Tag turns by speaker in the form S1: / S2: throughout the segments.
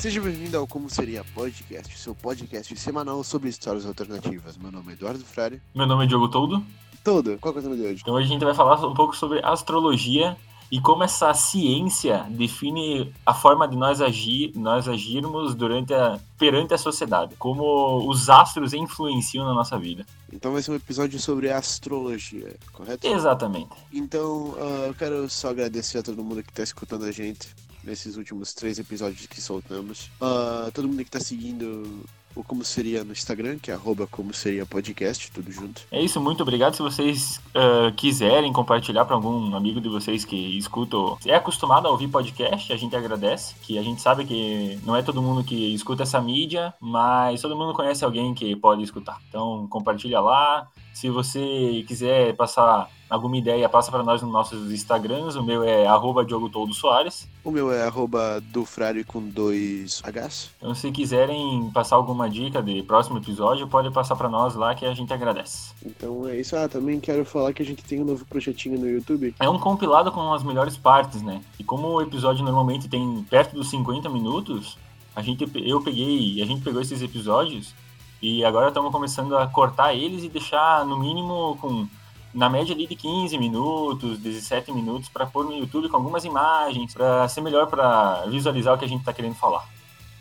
S1: Seja bem-vindo ao Como Seria Podcast, seu podcast semanal sobre histórias alternativas. Meu nome é Eduardo Frari.
S2: Meu nome é Diogo Toldo.
S1: Todo, qual é o tema de hoje?
S2: Então hoje a gente vai falar um pouco sobre astrologia e como essa ciência define a forma de nós agir, nós agirmos durante a, perante a sociedade, como os astros influenciam na nossa vida.
S1: Então vai ser um episódio sobre astrologia, correto?
S2: Exatamente.
S1: Então uh, eu quero só agradecer a todo mundo que está escutando a gente nesses últimos três episódios que soltamos. Uh, todo mundo que está seguindo o Como Seria no Instagram, que é arroba Como Seria Podcast, tudo junto.
S2: É isso, muito obrigado. Se vocês uh, quiserem compartilhar para algum amigo de vocês que escuta, é acostumado a ouvir podcast, a gente agradece, que a gente sabe que não é todo mundo que escuta essa mídia, mas todo mundo conhece alguém que pode escutar. Então compartilha lá. Se você quiser passar alguma ideia, passa para nós nos nossos Instagrams. O meu é arroba Diogo Toldo Soares.
S1: O meu é arroba do Frari com dois Hs.
S2: Então, se quiserem passar alguma dica de próximo episódio, pode passar para nós lá que a gente agradece.
S1: Então é isso. Ah, também quero falar que a gente tem um novo projetinho no YouTube.
S2: É um compilado com as melhores partes, né? E como o episódio normalmente tem perto dos 50 minutos, a gente, eu peguei, a gente pegou esses episódios e agora estamos começando a cortar eles e deixar no mínimo com na média ali de 15 minutos, 17 minutos, para pôr no YouTube com algumas imagens, para ser melhor para visualizar o que a gente está querendo falar.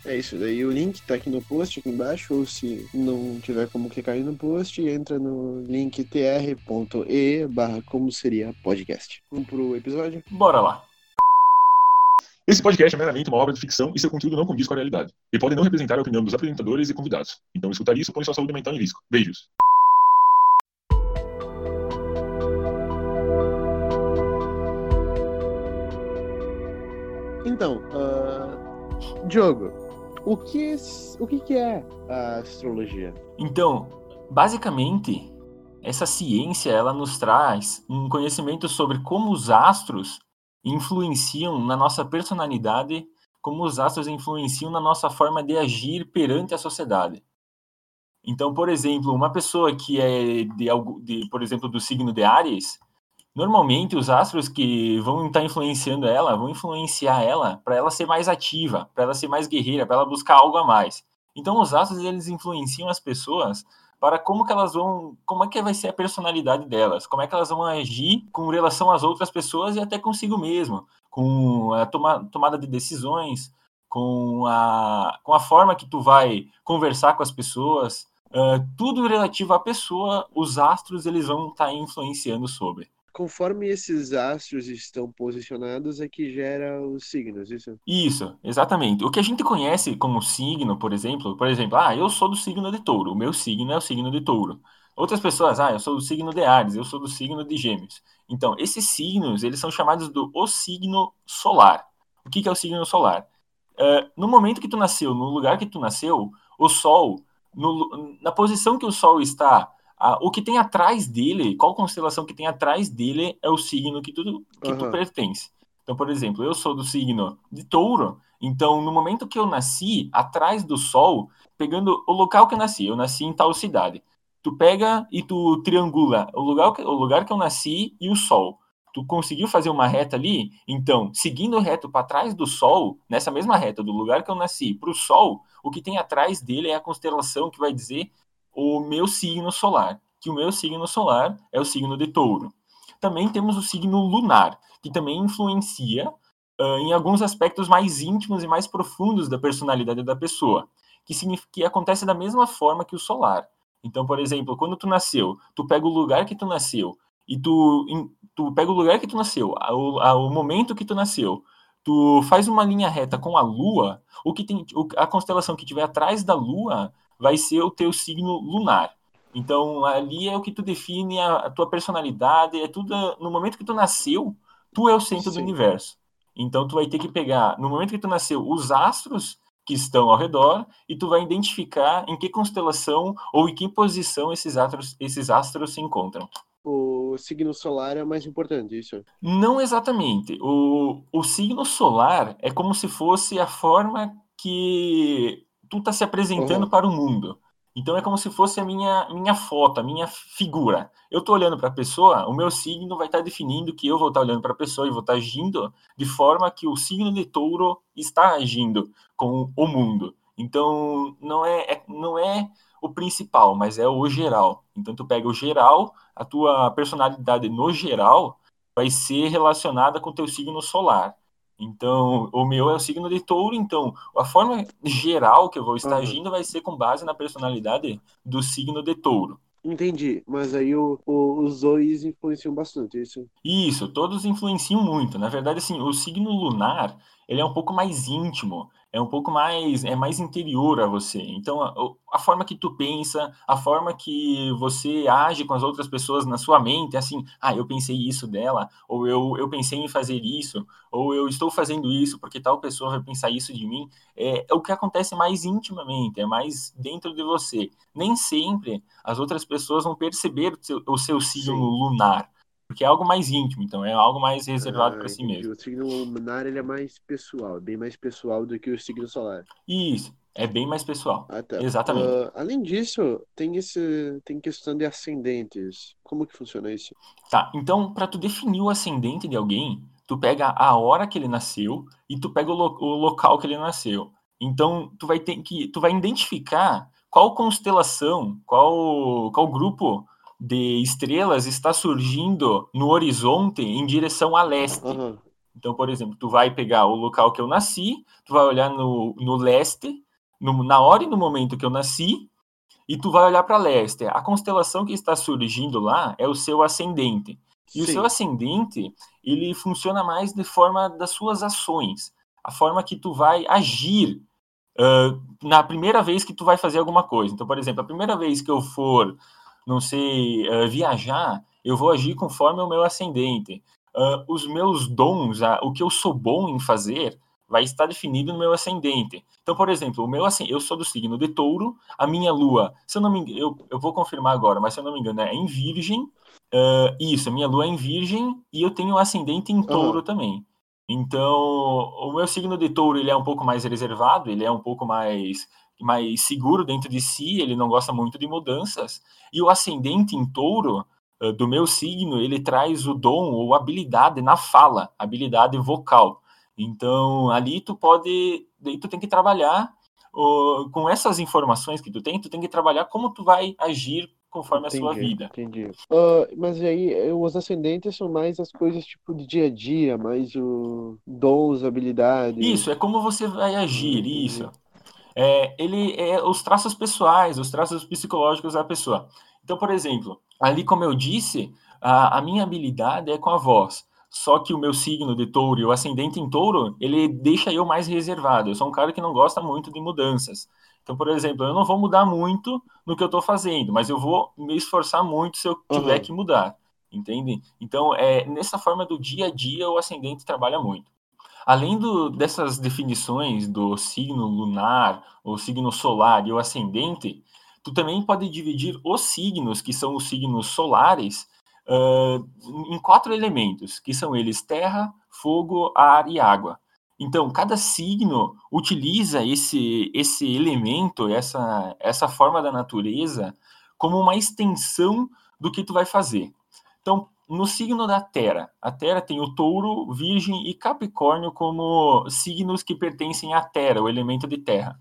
S1: É isso, daí o link tá aqui no post, aqui embaixo, ou se não tiver como clicar aí no post, entra no link tr.e barra como seria podcast. Vamos pro episódio?
S2: Bora lá!
S3: Esse podcast é meramente uma obra de ficção e seu conteúdo não condiz com a realidade. E pode não representar a opinião dos apresentadores e convidados. Então escutar isso põe sua saúde mental em risco. Beijos!
S1: Então, uh, Diogo, o que, o que, que é a astrologia?
S2: Então, basicamente, essa ciência ela nos traz um conhecimento sobre como os astros influenciam na nossa personalidade, como os astros influenciam na nossa forma de agir perante a sociedade. Então, por exemplo, uma pessoa que é de, de por exemplo, do signo de Ares, normalmente os astros que vão estar influenciando ela, vão influenciar ela para ela ser mais ativa, para ela ser mais guerreira, para ela buscar algo a mais. Então, os astros eles influenciam as pessoas para como que elas vão, como é que vai ser a personalidade delas, como é que elas vão agir com relação às outras pessoas e até consigo mesmo, com a toma, tomada de decisões, com a, com a forma que tu vai conversar com as pessoas, uh, tudo relativo à pessoa, os astros eles vão estar influenciando sobre
S1: conforme esses astros estão posicionados é que gera os signos, isso?
S2: Isso, exatamente. O que a gente conhece como signo, por exemplo, por exemplo, ah, eu sou do signo de touro, o meu signo é o signo de touro. Outras pessoas, ah, eu sou do signo de Ares, eu sou do signo de Gêmeos. Então, esses signos, eles são chamados do o signo solar. O que, que é o signo solar? Uh, no momento que tu nasceu, no lugar que tu nasceu, o Sol, no, na posição que o Sol está ah, o que tem atrás dele, qual constelação que tem atrás dele é o signo que tu, que uhum. tu pertence. Então, por exemplo, eu sou do signo de touro, então no momento que eu nasci, atrás do sol, pegando o local que eu nasci, eu nasci em tal cidade. Tu pega e tu triangula o lugar, o lugar que eu nasci e o sol. Tu conseguiu fazer uma reta ali? Então, seguindo reto para trás do sol, nessa mesma reta do lugar que eu nasci para o sol, o que tem atrás dele é a constelação que vai dizer o meu signo solar, que o meu signo solar é o signo de touro. Também temos o signo lunar, que também influencia uh, em alguns aspectos mais íntimos e mais profundos da personalidade da pessoa, que, que acontece da mesma forma que o solar. Então, por exemplo, quando tu nasceu, tu pega o lugar que tu nasceu e tu, em, tu pega o lugar que tu nasceu, ao, ao momento que tu nasceu, tu faz uma linha reta com a Lua, o que tem a constelação que tiver atrás da Lua vai ser o teu signo lunar. Então, ali é o que tu define a, a tua personalidade, é tudo no momento que tu nasceu, tu é o centro Sim. do universo. Então, tu vai ter que pegar, no momento que tu nasceu, os astros que estão ao redor e tu vai identificar em que constelação ou em que posição esses astros, esses astros se encontram.
S1: O signo solar é o mais importante, isso?
S2: Não exatamente. O, o signo solar é como se fosse a forma que tu tá se apresentando uhum. para o mundo. Então é como se fosse a minha, minha foto, a minha figura. Eu estou olhando para a pessoa, o meu signo vai estar tá definindo que eu vou estar tá olhando para a pessoa e vou estar tá agindo de forma que o signo de touro está agindo com o mundo. Então não é, é não é o principal, mas é o geral. Então tu pega o geral, a tua personalidade no geral vai ser relacionada com o teu signo solar. Então, o meu é o signo de touro, então a forma geral que eu vou estar uhum. agindo vai ser com base na personalidade do signo de touro.
S1: Entendi, mas aí o, o, os dois influenciam bastante, é isso?
S2: Isso, todos influenciam muito. Na verdade, assim, o signo lunar, ele é um pouco mais íntimo é um pouco mais é mais interior a você. Então a, a, forma que tu pensa, a forma que você age com as outras pessoas na sua mente, é assim, ah, eu pensei isso dela, ou eu, eu pensei em fazer isso, ou eu estou fazendo isso porque tal pessoa vai pensar isso de mim, é, é o que acontece mais intimamente, é mais dentro de você. Nem sempre as outras pessoas vão perceber o seu, o seu signo Sim. lunar porque é algo mais íntimo, então é algo mais reservado ah, para si mesmo.
S1: O signo lunar ele é mais pessoal, é bem mais pessoal do que o signo solar.
S2: Isso, é bem mais pessoal.
S1: Ah, tá.
S2: Exatamente. Uh,
S1: além disso, tem esse tem questão de ascendentes. Como que funciona isso?
S2: Tá, então para tu definir o ascendente de alguém, tu pega a hora que ele nasceu e tu pega o, lo o local que ele nasceu. Então tu vai ter que tu vai identificar qual constelação, qual qual grupo de estrelas está surgindo no horizonte em direção a leste. Uhum. Então, por exemplo, tu vai pegar o local que eu nasci, tu vai olhar no, no leste, no, na hora e no momento que eu nasci, e tu vai olhar para leste. A constelação que está surgindo lá é o seu ascendente. E Sim. o seu ascendente, ele funciona mais de forma das suas ações, a forma que tu vai agir uh, na primeira vez que tu vai fazer alguma coisa. Então, por exemplo, a primeira vez que eu for não sei uh, viajar, eu vou agir conforme o meu ascendente. Uh, os meus dons, uh, o que eu sou bom em fazer, vai estar definido no meu ascendente. Então, por exemplo, o meu eu sou do signo de touro, a minha lua, se eu não me engano, eu, eu vou confirmar agora, mas se eu não me engano, é em virgem. Uh, isso, a minha lua é em virgem e eu tenho ascendente em touro uhum. também. Então, o meu signo de touro ele é um pouco mais reservado, ele é um pouco mais mais seguro dentro de si, ele não gosta muito de mudanças. E o ascendente em touro, uh, do meu signo, ele traz o dom ou habilidade na fala, habilidade vocal. Então, ali tu pode, daí tu tem que trabalhar uh, com essas informações que tu tem, tu tem que trabalhar como tu vai agir conforme entendi, a sua vida.
S1: Entendi. Uh, mas aí, os ascendentes são mais as coisas tipo de dia a dia, mais o dons, habilidades.
S2: Isso, é como você vai agir, entendi. isso é, ele é os traços pessoais, os traços psicológicos da pessoa. Então, por exemplo, ali como eu disse, a, a minha habilidade é com a voz. Só que o meu signo de touro e o ascendente em touro, ele deixa eu mais reservado. Eu sou um cara que não gosta muito de mudanças. Então, por exemplo, eu não vou mudar muito no que eu estou fazendo, mas eu vou me esforçar muito se eu tiver uhum. que mudar. Entende? Então, é, nessa forma do dia a dia, o ascendente trabalha muito. Além do, dessas definições do signo lunar, o signo solar e o ascendente, tu também pode dividir os signos, que são os signos solares, uh, em quatro elementos, que são eles terra, fogo, ar e água. Então, cada signo utiliza esse, esse elemento, essa, essa forma da natureza, como uma extensão do que tu vai fazer. Então, no signo da Terra. A Terra tem o Touro, Virgem e Capricórnio como signos que pertencem à Terra, o elemento de Terra.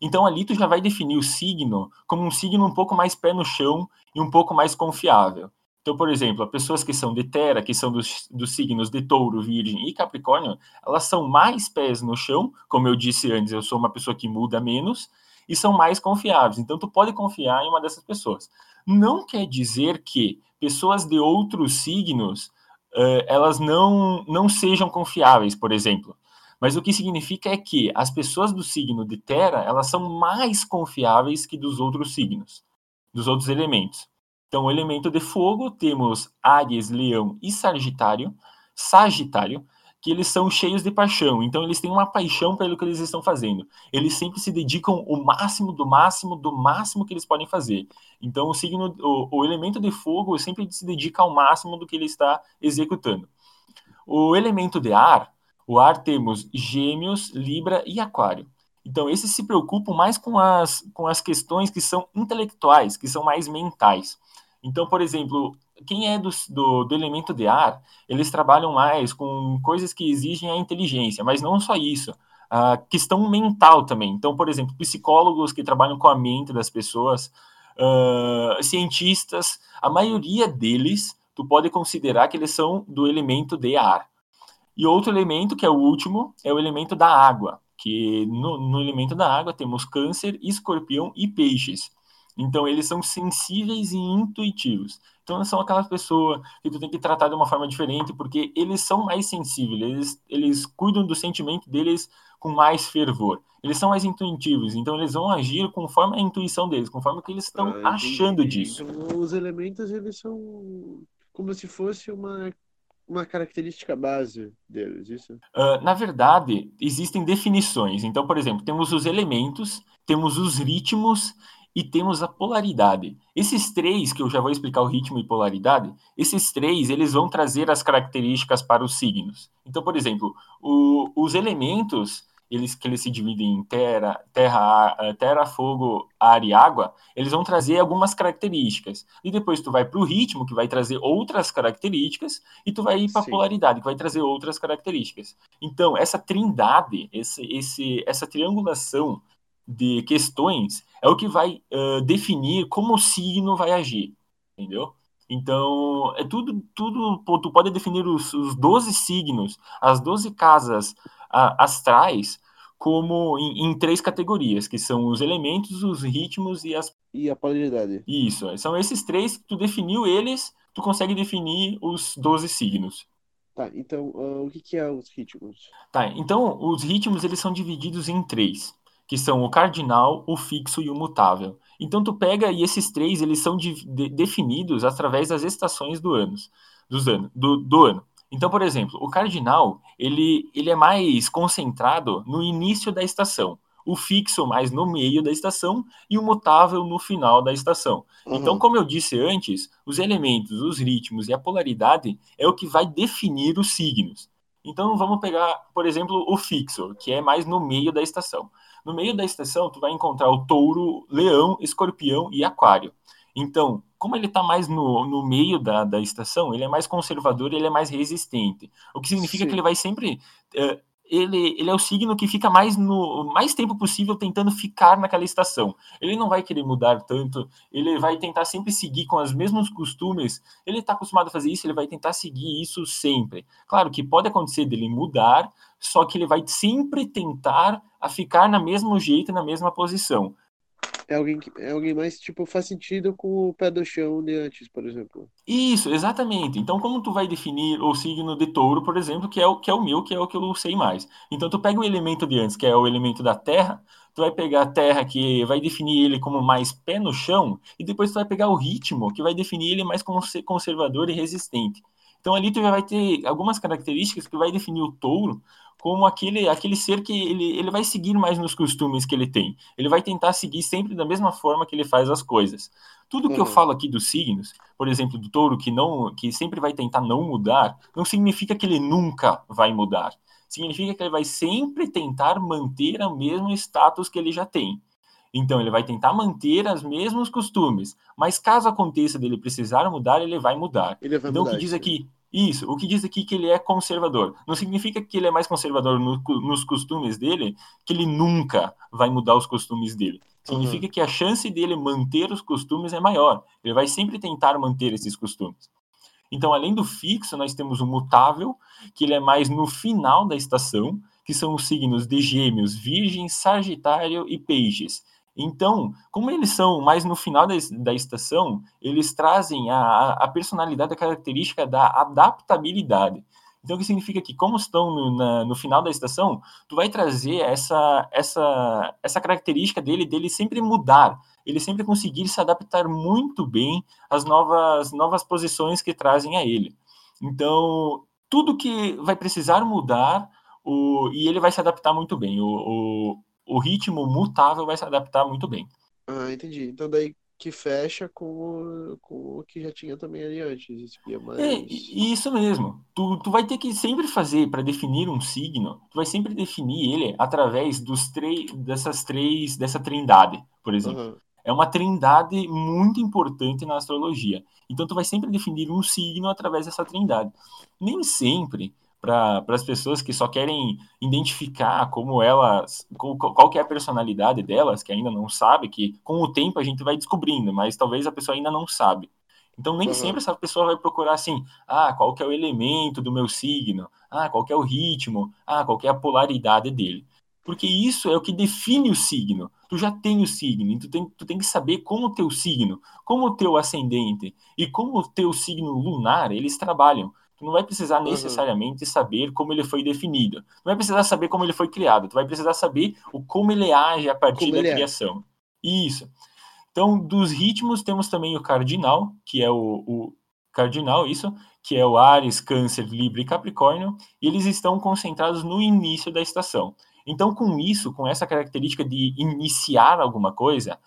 S2: Então ali tu já vai definir o signo como um signo um pouco mais pé no chão e um pouco mais confiável. Então, por exemplo, as pessoas que são de Terra, que são dos, dos signos de Touro, Virgem e Capricórnio, elas são mais pés no chão, como eu disse antes, eu sou uma pessoa que muda menos, e são mais confiáveis. Então, tu pode confiar em uma dessas pessoas. Não quer dizer que pessoas de outros signos uh, elas não, não sejam confiáveis, por exemplo. Mas o que significa é que as pessoas do signo de Terra, elas são mais confiáveis que dos outros signos, dos outros elementos. Então, o elemento de fogo, temos Áries, Leão e Sagitário. Sagitário que eles são cheios de paixão, então eles têm uma paixão pelo que eles estão fazendo. Eles sempre se dedicam o máximo do máximo do máximo que eles podem fazer. Então o signo, o, o elemento de fogo sempre se dedica ao máximo do que ele está executando. O elemento de ar, o ar temos Gêmeos, Libra e Aquário. Então, esses se preocupam mais com as, com as questões que são intelectuais, que são mais mentais. Então, por exemplo, quem é do, do, do, elemento de ar, eles trabalham mais com coisas que exigem a inteligência, mas não só isso, a questão mental também. Então, por exemplo, psicólogos que trabalham com a mente das pessoas, uh, cientistas, a maioria deles, tu pode considerar que eles são do elemento de ar. E outro elemento, que é o último, é o elemento da água, que no, no elemento da água temos câncer, escorpião e peixes. Então, eles são sensíveis e intuitivos. Então, são aquelas pessoas que tu tem que tratar de uma forma diferente, porque eles são mais sensíveis, eles, eles cuidam do sentimento deles com mais fervor. Eles são mais intuitivos, então eles vão agir conforme a intuição deles, conforme o que eles estão ah, achando disso.
S1: Os elementos, eles são como se fosse uma uma característica base deles, isso?
S2: Uh, na verdade, existem definições. Então, por exemplo, temos os elementos, temos os ritmos e temos a polaridade. Esses três, que eu já vou explicar o ritmo e polaridade, esses três, eles vão trazer as características para os signos. Então, por exemplo, o, os elementos, eles que eles se dividem em terra, terra, terra, fogo, ar e água, eles vão trazer algumas características. E depois tu vai para o ritmo, que vai trazer outras características, e tu vai ir para a polaridade, que vai trazer outras características. Então, essa trindade, esse, esse, essa triangulação de questões é o que vai uh, definir como o signo vai agir, entendeu? Então, é tudo, tudo, tu pode definir os, os 12 signos, as 12 casas uh, astrais, como em, em, três categorias, que são os elementos, os ritmos e as...
S1: E a polaridade.
S2: Isso, são esses três, tu definiu eles, tu consegue definir os 12 signos.
S1: Tá, então, uh, o que, que é os ritmos?
S2: Tá, então, os ritmos, eles são divididos em três que são o cardinal, o fixo e o mutável. Então tu pega e esses três eles são de, de, definidos através das estações do ano, dos ano, do, do ano. Então, por exemplo, o cardinal ele, ele é mais concentrado no início da estação, o fixo mais no meio da estação e o mutável no final da estação. Uhum. Então, como eu disse antes, os elementos, os ritmos e a polaridade é o que vai definir os signos. Então, vamos pegar, por exemplo, o fixo, que é mais no meio da estação. No meio da estação, tu vai encontrar o touro, leão, escorpião e aquário. Então, como ele está mais no, no meio da, da estação, ele é mais conservador, ele é mais resistente. O que significa Sim. que ele vai sempre. Uh, ele, ele é o signo que fica mais no mais tempo possível tentando ficar naquela estação. Ele não vai querer mudar tanto, ele vai tentar sempre seguir com os mesmos costumes. Ele está acostumado a fazer isso, ele vai tentar seguir isso sempre. Claro que pode acontecer dele mudar, só que ele vai sempre tentar a ficar na mesmo jeito, na mesma posição.
S1: É alguém, que, é alguém mais, tipo, faz sentido com o pé do chão de antes, por exemplo.
S2: Isso, exatamente. Então, como tu vai definir o signo de touro, por exemplo, que é o, que é o meu, que é o que eu sei mais. Então, tu pega o elemento de antes, que é o elemento da terra, tu vai pegar a terra, que vai definir ele como mais pé no chão, e depois tu vai pegar o ritmo, que vai definir ele mais como conservador e resistente. Então, ali tu vai ter algumas características que vai definir o touro como aquele, aquele ser que ele, ele vai seguir mais nos costumes que ele tem. Ele vai tentar seguir sempre da mesma forma que ele faz as coisas. Tudo que uhum. eu falo aqui dos signos, por exemplo, do touro que não que sempre vai tentar não mudar, não significa que ele nunca vai mudar. Significa que ele vai sempre tentar manter o mesmo status que ele já tem. Então ele vai tentar manter os mesmos costumes, mas caso aconteça dele precisar mudar, ele vai mudar. Ele vai então mudar, o que diz aqui isso, o que diz aqui que ele é conservador. Não significa que ele é mais conservador no, nos costumes dele, que ele nunca vai mudar os costumes dele. Significa uhum. que a chance dele manter os costumes é maior. Ele vai sempre tentar manter esses costumes. Então, além do fixo, nós temos o mutável, que ele é mais no final da estação, que são os signos de Gêmeos, Virgem, Sagitário e Peixes. Então, como eles são mais no final da, da estação, eles trazem a, a personalidade, a característica da adaptabilidade. Então, o que significa que, como estão no, na, no final da estação, tu vai trazer essa, essa, essa característica dele, dele sempre mudar, ele sempre conseguir se adaptar muito bem às novas, novas posições que trazem a ele. Então, tudo que vai precisar mudar, o, e ele vai se adaptar muito bem. O, o, o ritmo mutável vai se adaptar muito bem.
S1: Ah, entendi. Então daí que fecha com o, com o que já tinha também ali antes. É, mais...
S2: é isso mesmo. Tu, tu vai ter que sempre fazer para definir um signo, tu vai sempre definir ele através dos três dessas três dessa trindade, por exemplo. Uhum. É uma trindade muito importante na astrologia. Então tu vai sempre definir um signo através dessa trindade. Nem sempre para as pessoas que só querem identificar como elas, qual, qual que é a personalidade delas, que ainda não sabe, que com o tempo a gente vai descobrindo, mas talvez a pessoa ainda não sabe. Então nem uhum. sempre essa pessoa vai procurar assim, ah, qual que é o elemento do meu signo, ah, qual que é o ritmo, ah, qual que é a polaridade dele. Porque isso é o que define o signo. Tu já tem o signo, tu tem, tu tem que saber como o teu signo, como o teu ascendente e como o teu signo lunar, eles trabalham. Tu não vai precisar uhum. necessariamente uhum. saber como ele foi definido. Tu vai precisar saber como ele foi criado. Tu vai precisar saber o como ele age a partir como da criação. É. Isso. Então, dos ritmos, temos também o cardinal, que é o, o cardinal, isso, que é o Ares, Câncer, Libra e Capricórnio, e eles estão concentrados no início da estação. Então, com isso, com essa característica de iniciar alguma coisa,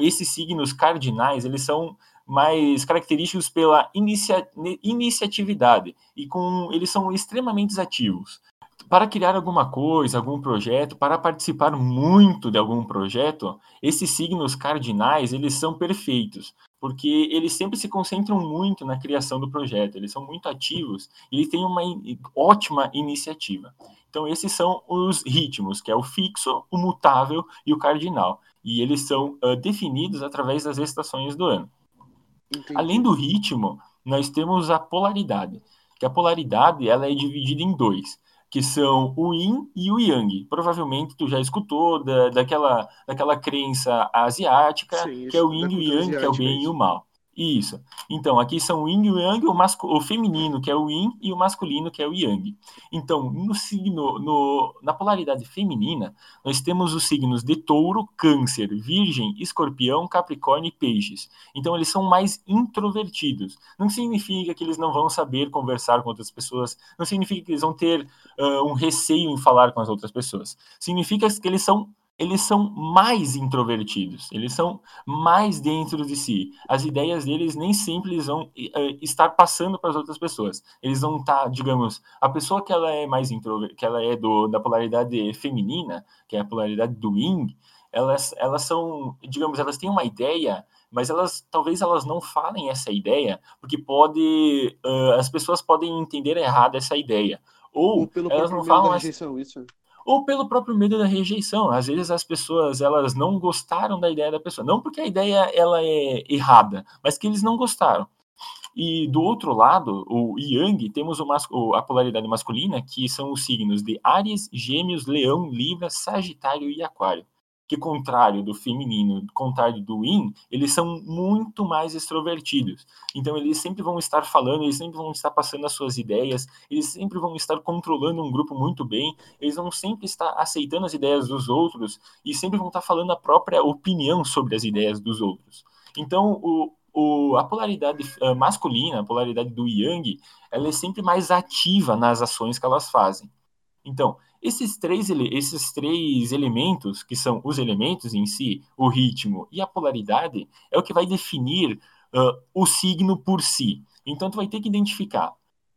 S2: esses signos cardinais, eles são mais característicos pela inicia, iniciatividade e com eles são extremamente ativos. Para criar alguma coisa, algum projeto, para participar muito de algum projeto, esses signos cardinais, eles são perfeitos, porque eles sempre se concentram muito na criação do projeto, eles são muito ativos e eles têm uma ótima iniciativa. Então, esses são os ritmos, que é o fixo, o mutável e o cardinal. E eles são uh, definidos através das estações do ano. Entendi. Além do ritmo, nós temos a polaridade, que a polaridade ela é dividida em dois, que são o yin e o yang. Provavelmente tu já escutou da, daquela, daquela crença asiática, Sim, que é o yin e o yang, que é o bem e o mal. Isso. Então, aqui são o yin e o yang, o, mascu o feminino, que é o yin, e o masculino, que é o yang. Então, no signo, no, na polaridade feminina, nós temos os signos de touro, câncer, virgem, escorpião, capricórnio e peixes. Então, eles são mais introvertidos. Não significa que eles não vão saber conversar com outras pessoas, não significa que eles vão ter uh, um receio em falar com as outras pessoas. Significa que eles são eles são mais introvertidos, eles são mais dentro de si. As ideias deles nem sempre eles vão uh, estar passando para as outras pessoas. Eles vão estar, tá, digamos, a pessoa que ela é mais introvertida, que ela é do, da polaridade feminina, que é a polaridade do yin, elas, elas são, digamos, elas têm uma ideia, mas elas talvez elas não falem essa ideia, porque pode uh, as pessoas podem entender errado essa ideia. Ou, Ou elas não falam essa... ou pelo próprio medo da rejeição. Às vezes as pessoas elas não gostaram da ideia da pessoa, não porque a ideia ela é errada, mas que eles não gostaram. E do outro lado, o Yang, temos o a polaridade masculina, que são os signos de Ares, Gêmeos, Leão, Libra, Sagitário e Aquário que contrário do feminino, contrário do yin, eles são muito mais extrovertidos. Então eles sempre vão estar falando, eles sempre vão estar passando as suas ideias, eles sempre vão estar controlando um grupo muito bem, eles vão sempre estar aceitando as ideias dos outros e sempre vão estar falando a própria opinião sobre as ideias dos outros. Então o, o, a polaridade uh, masculina, a polaridade do yang, ela é sempre mais ativa nas ações que elas fazem. Então, esses três, esses três elementos, que são os elementos em si, o ritmo e a polaridade, é o que vai definir uh, o signo por si. Então, tu vai ter que identificar.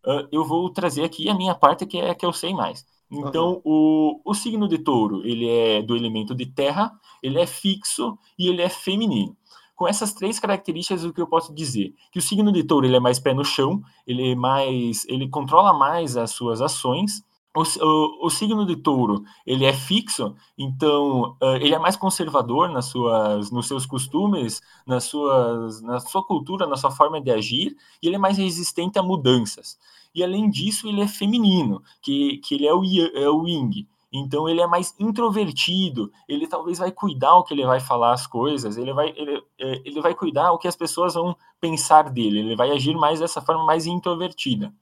S2: Uh, eu vou trazer aqui a minha parte, que é a que eu sei mais. Então, uhum. o, o signo de touro, ele é do elemento de terra, ele é fixo e ele é feminino. Com essas três características, o que eu posso dizer? Que o signo de touro, ele é mais pé no chão, ele é mais, ele controla mais as suas ações, o, o, o, signo de touro ele é fixo, então uh, ele é mais conservador nas suas, nos seus costumes, nas suas, na sua cultura, na sua forma de agir, e ele é mais resistente a mudanças. E além disso, ele é feminino, que, que ele é o, é o Ying. Então ele é mais introvertido, ele talvez vai cuidar o que ele vai falar as coisas, ele vai, ele, é, ele vai cuidar o que as pessoas vão pensar dele, ele vai agir mais dessa forma mais introvertida.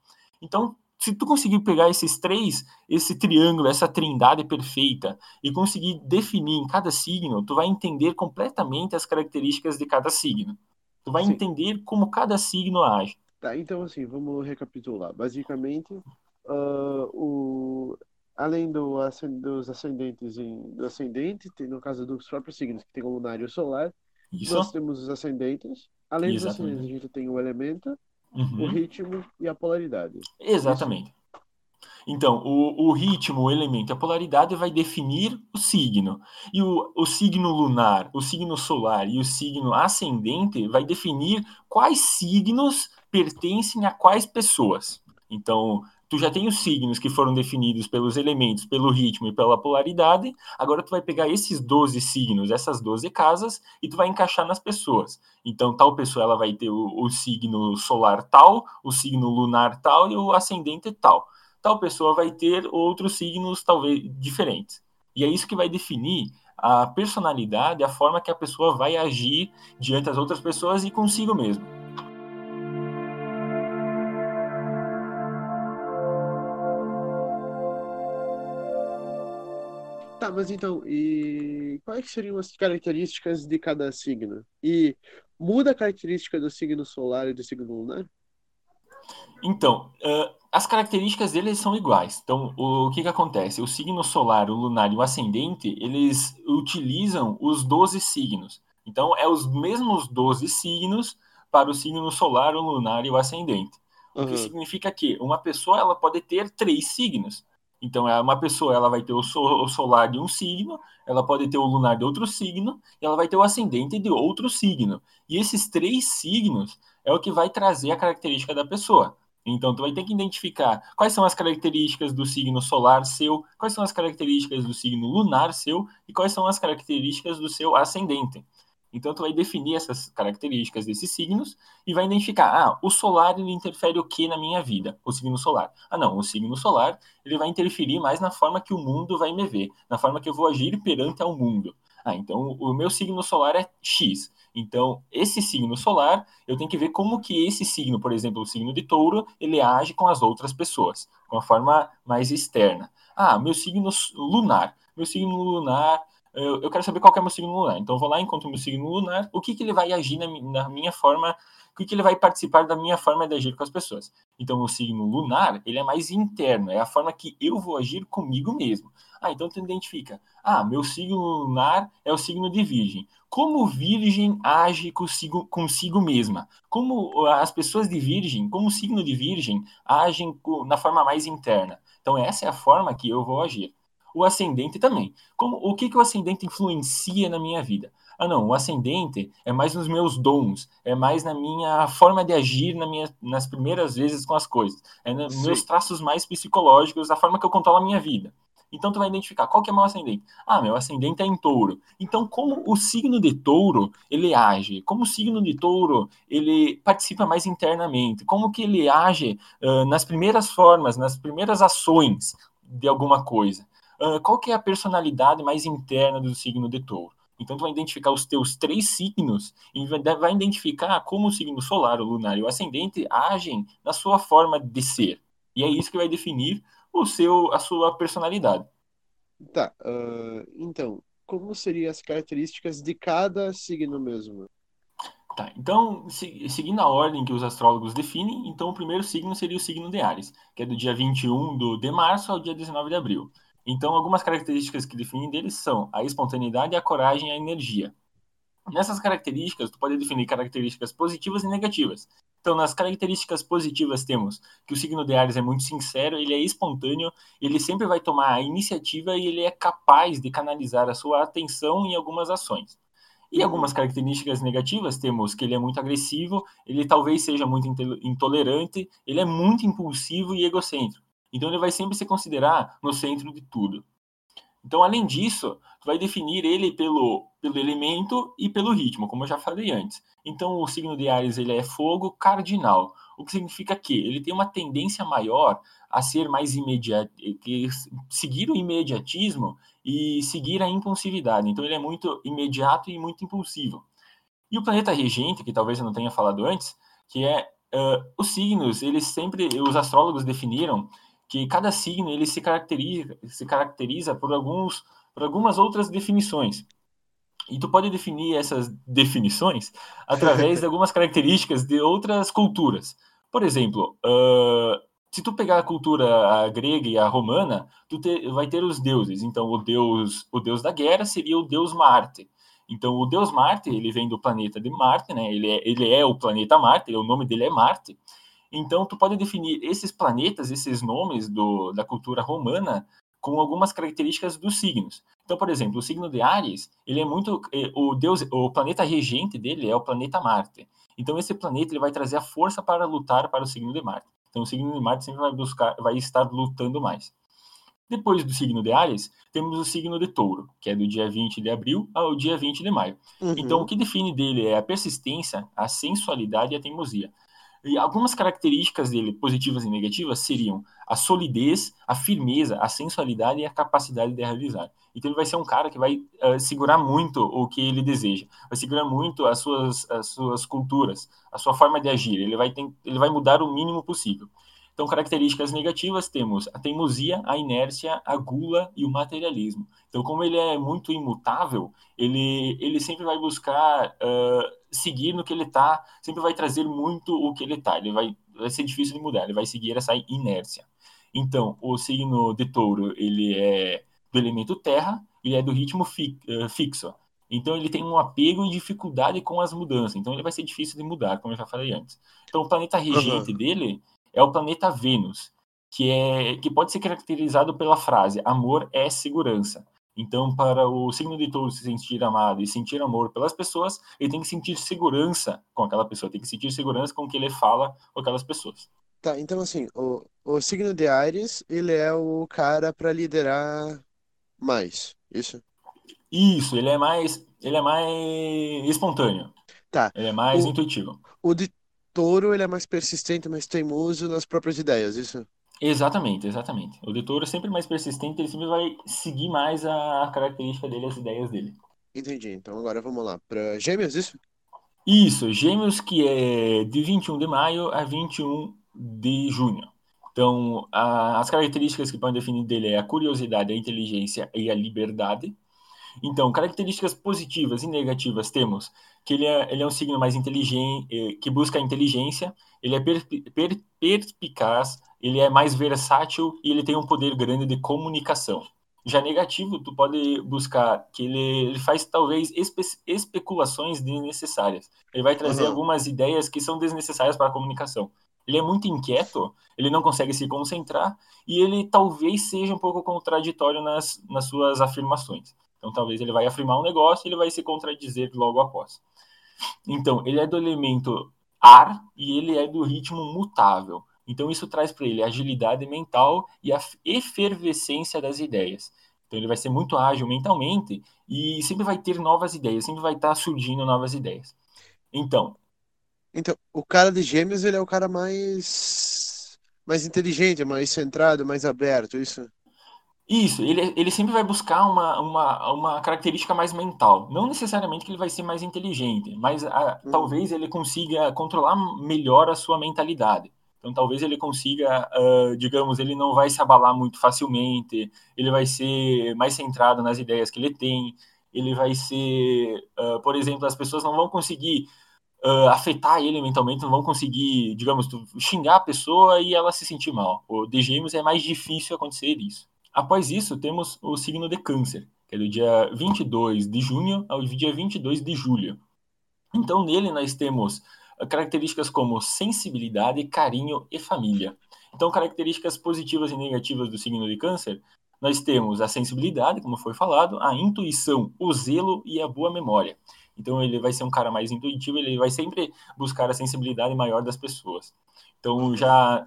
S2: Então, se tu conseguir pegar esses três, esse triângulo, essa trindade perfeita e conseguir definir em cada signo, tu vai entender completamente as características de cada signo. Tu vai Sim. entender como cada signo age.
S1: Tá, então assim, vamos recapitular. Basicamente, uh, o, além do, dos ascendentes em, do ascendente, tem, no caso dos próprios signos, que tem o lunar e o solar,
S2: Isso.
S1: Nós temos os ascendentes. Além dos
S2: Exatamente.
S1: ascendentes, a gente tem o elemento, o
S2: Uhum.
S1: ritmo e a polaridade.
S2: Exatamente. Então, o, o ritmo, o elemento e a polaridade vai definir o signo. E o, o signo lunar, o signo solar e o signo ascendente vai definir quais signos pertencem a quais pessoas. Então, tu já tem os signos que foram definidos pelos elementos, pelo ritmo e pela polaridade. Agora tu vai pegar esses 12 signos, essas 12 casas, e tu vai encaixar nas pessoas. Então, tal pessoa ela vai ter o, o signo solar tal, o signo lunar tal e o ascendente tal. Tal pessoa vai ter outros signos talvez diferentes. E é isso que vai definir a personalidade, a forma que a pessoa vai agir diante das outras pessoas e consigo mesmo.
S1: Mas então, e quais seriam as características de cada signo? E muda a característica do signo solar e do signo lunar?
S2: Então, uh, as características deles são iguais. Então, o, o que, que acontece? O signo solar, o lunar e o ascendente, eles utilizam os 12 signos. Então, é os mesmos 12 signos para o signo solar, o lunar e o ascendente. O que significa que uma pessoa ela pode ter três signos. Então, é uma pessoa ela vai ter o, so- o solar de um signo, ela pode ter o lunar de outro signo, e ela vai ter o ascendente de outro signo. E esses três signos é o que vai trazer a característica da pessoa. Então, tu vai ter que identificar quais são as características do signo solar seu, quais são as características do signo lunar seu e quais são as características do seu ascendente. Então, tu vai definir essas características desses signos e vai identificar, ah, o solar ele interfere o que na minha vida? O signo solar. Ah, não, o signo solar ele vai interferir mais na forma que o mundo vai me ver, na forma que eu vou agir perante ao mundo. Ah, então o meu signo solar é X. Então, esse signo solar, eu tenho que ver como que esse signo, por exemplo, o signo de touro, ele age com as outras pessoas, com a forma mais externa. Ah, meu signo lunar. Meu signo lunar, eu, eu quero saber qual que é meu signo lunar. Então, eu vou lá, encontro meu signo lunar, o que, que ele vai agir na, na minha forma, o que, que ele vai participar da minha forma de agir com as pessoas. Então, o signo lunar, ele é mais interno, é a forma que eu vou agir comigo mesmo. Ah, então tu identifica. Ah, meu signo lunar é o signo de virgem. Como virgem age consigo, consigo mesma? Como as pessoas de virgem, como o signo de virgem, agem na forma mais interna? Então, essa é a forma que eu vou agir. O ascendente também. Como, o que, que o ascendente influencia na minha vida? Ah, não, o ascendente é mais nos meus dons, é mais na minha forma de agir na minha, nas primeiras vezes com as coisas, é nos
S1: Sim.
S2: meus traços mais psicológicos, a forma que eu controlo a minha vida. Então tu vai identificar qual que é meu ascendente. Ah, meu ascendente é em touro. Então como o signo de touro, ele age? Como o signo de touro, ele participa mais internamente? Como que ele age uh, nas primeiras formas, nas primeiras ações de alguma coisa? Uh, qual que é a personalidade mais interna do signo de touro? Então tu vai identificar os teus três signos e vai identificar como o signo solar, o lunar e o ascendente agem na sua forma de ser. E é isso que vai definir o seu, a sua personalidade.
S1: Tá, uh, então, como seriam as características de cada signo mesmo?
S2: Tá, então, se, seguindo a ordem que os astrólogos definem, então o primeiro signo seria o signo de Ares, que é do dia 21 do, de março ao dia 19 de abril. Então, algumas características que definem deles são a espontaneidade, a coragem e a energia. Nessas características, tu pode definir características positivas e negativas. Então, nas características positivas temos que o signo de Ares é muito sincero, ele é espontâneo, ele sempre vai tomar a iniciativa e ele é capaz de canalizar a sua atenção em algumas ações. E algumas características negativas temos que ele é muito agressivo, ele talvez seja muito intolerante, ele é muito impulsivo e egocêntrico. Então ele vai sempre se considerar no centro de tudo. Então, além disso, vai definir ele pelo, pelo elemento e pelo ritmo, como eu já falei antes. Então, o signo de Ares ele é fogo cardinal, o que significa que ele tem uma tendência maior a ser mais imediato, seguir o imediatismo e seguir a impulsividade. Então, ele é muito imediato e muito impulsivo. E o planeta regente, que talvez eu não tenha falado antes, que é uh, os signos, eles sempre, os astrólogos definiram que cada signo ele se caracteriza, se caracteriza por, alguns, por algumas outras definições. E tu pode definir essas definições através de algumas características de outras culturas. Por exemplo, uh, se tu pegar a cultura a grega e a romana, tu te, vai ter os deuses. Então, o deus, o deus da guerra seria o deus Marte. Então, o deus Marte, ele vem do planeta de Marte, né? Ele é, ele é o planeta Marte, o nome dele é Marte. Então, tu pode definir esses planetas, esses nomes do, da cultura romana, com algumas características dos signos. Então, por exemplo, o signo de Ares, ele é muito eh, o deus, o planeta regente dele é o planeta Marte. Então, esse planeta ele vai trazer a força para lutar para o signo de Marte. Então, o signo de Marte sempre vai buscar, vai estar lutando mais. Depois do signo de Ares, temos o signo de Touro, que é do dia 20 de abril ao dia 20 de maio. Uhum. Então, o que define dele é a persistência, a sensualidade e a teimosia. E algumas características dele, positivas e negativas, seriam a solidez, a firmeza, a sensualidade e a capacidade de realizar. Então ele vai ser um cara que vai uh, segurar muito o que ele deseja, vai segurar muito as suas, as suas culturas, a sua forma de agir. Ele vai, ter, ele vai mudar o mínimo possível. Então, características negativas temos a teimosia, a inércia, a gula e o materialismo. Então, como ele é muito imutável, ele, ele sempre vai buscar uh, seguir no que ele está, sempre vai trazer muito o que ele está. Ele vai, vai ser difícil de mudar, ele vai seguir essa inércia. Então, o signo de touro, ele é do elemento terra, ele é do ritmo fi, uh, fixo. Então, ele tem um apego e dificuldade com as mudanças. Então, ele vai ser difícil de mudar, como eu já falei antes. Então, o planeta regente uhum. dele é o planeta Vênus, que, é, que pode ser caracterizado pela frase amor é segurança. Então, para o signo de touro se sentir amado e sentir amor pelas pessoas, ele tem que sentir segurança com aquela pessoa, tem que sentir segurança com o que ele fala com aquelas pessoas.
S1: Tá, então assim, o, o signo de Ares, ele é o cara para liderar mais, isso?
S2: Isso, ele é mais, ele é mais espontâneo.
S1: Tá.
S2: Ele é mais
S1: o,
S2: intuitivo.
S1: O de touro, ele é mais persistente, mais teimoso nas próprias ideias, isso?
S2: Exatamente, exatamente. O de touro é sempre mais persistente, ele sempre vai seguir mais a característica dele, as ideias dele.
S1: Entendi. Então agora vamos lá. Para gêmeos, isso?
S2: Isso, gêmeos que é de 21 de maio a 21 de junho. Então, a, as características que podem definir dele é a curiosidade, a inteligência e a liberdade. Então, características positivas e negativas temos que ele é, ele é um signo mais inteligente, eh, que busca a inteligência, ele é per, per, perspicaz, ele é mais versátil e ele tem um poder grande de comunicação. Já negativo, tu pode buscar que ele, ele faz talvez espe, especulações desnecessárias. Ele vai trazer uhum. algumas ideias que são desnecessárias para a comunicação. Ele é muito inquieto, ele não consegue se concentrar e ele talvez seja um pouco contraditório nas, nas suas afirmações. Então, talvez ele vai afirmar um negócio e ele vai se contradizer logo após. Então, ele é do elemento ar e ele é do ritmo mutável. Então, isso traz para ele agilidade mental e a efervescência das ideias. Então, ele vai ser muito ágil mentalmente e sempre vai ter novas ideias, sempre vai estar tá surgindo novas ideias. Então.
S1: Então, o cara de Gêmeos, ele é o cara mais. mais inteligente, mais centrado, mais aberto, isso?
S2: Isso, ele, ele sempre vai buscar uma, uma, uma característica mais mental. Não necessariamente que ele vai ser mais inteligente, mas a, uhum. talvez ele consiga controlar melhor a sua mentalidade. Então, talvez ele consiga, uh, digamos, ele não vai se abalar muito facilmente, ele vai ser mais centrado nas ideias que ele tem, ele vai ser, uh, por exemplo, as pessoas não vão conseguir uh, afetar ele mentalmente, não vão conseguir, digamos, xingar a pessoa e ela se sentir mal. O de Gêmeos é mais difícil acontecer isso. Após isso, temos o signo de Câncer, que é do dia 22 de junho ao dia 22 de julho. Então, nele nós temos ah, características como sensibilidade, carinho e família. Então, características positivas e negativas do signo de Câncer, nós temos a sensibilidade, como foi falado, a intuição, o zelo e a boa memória. Então, ele vai ser um cara mais intuitivo, ele vai sempre buscar a sensibilidade maior das pessoas. Então, já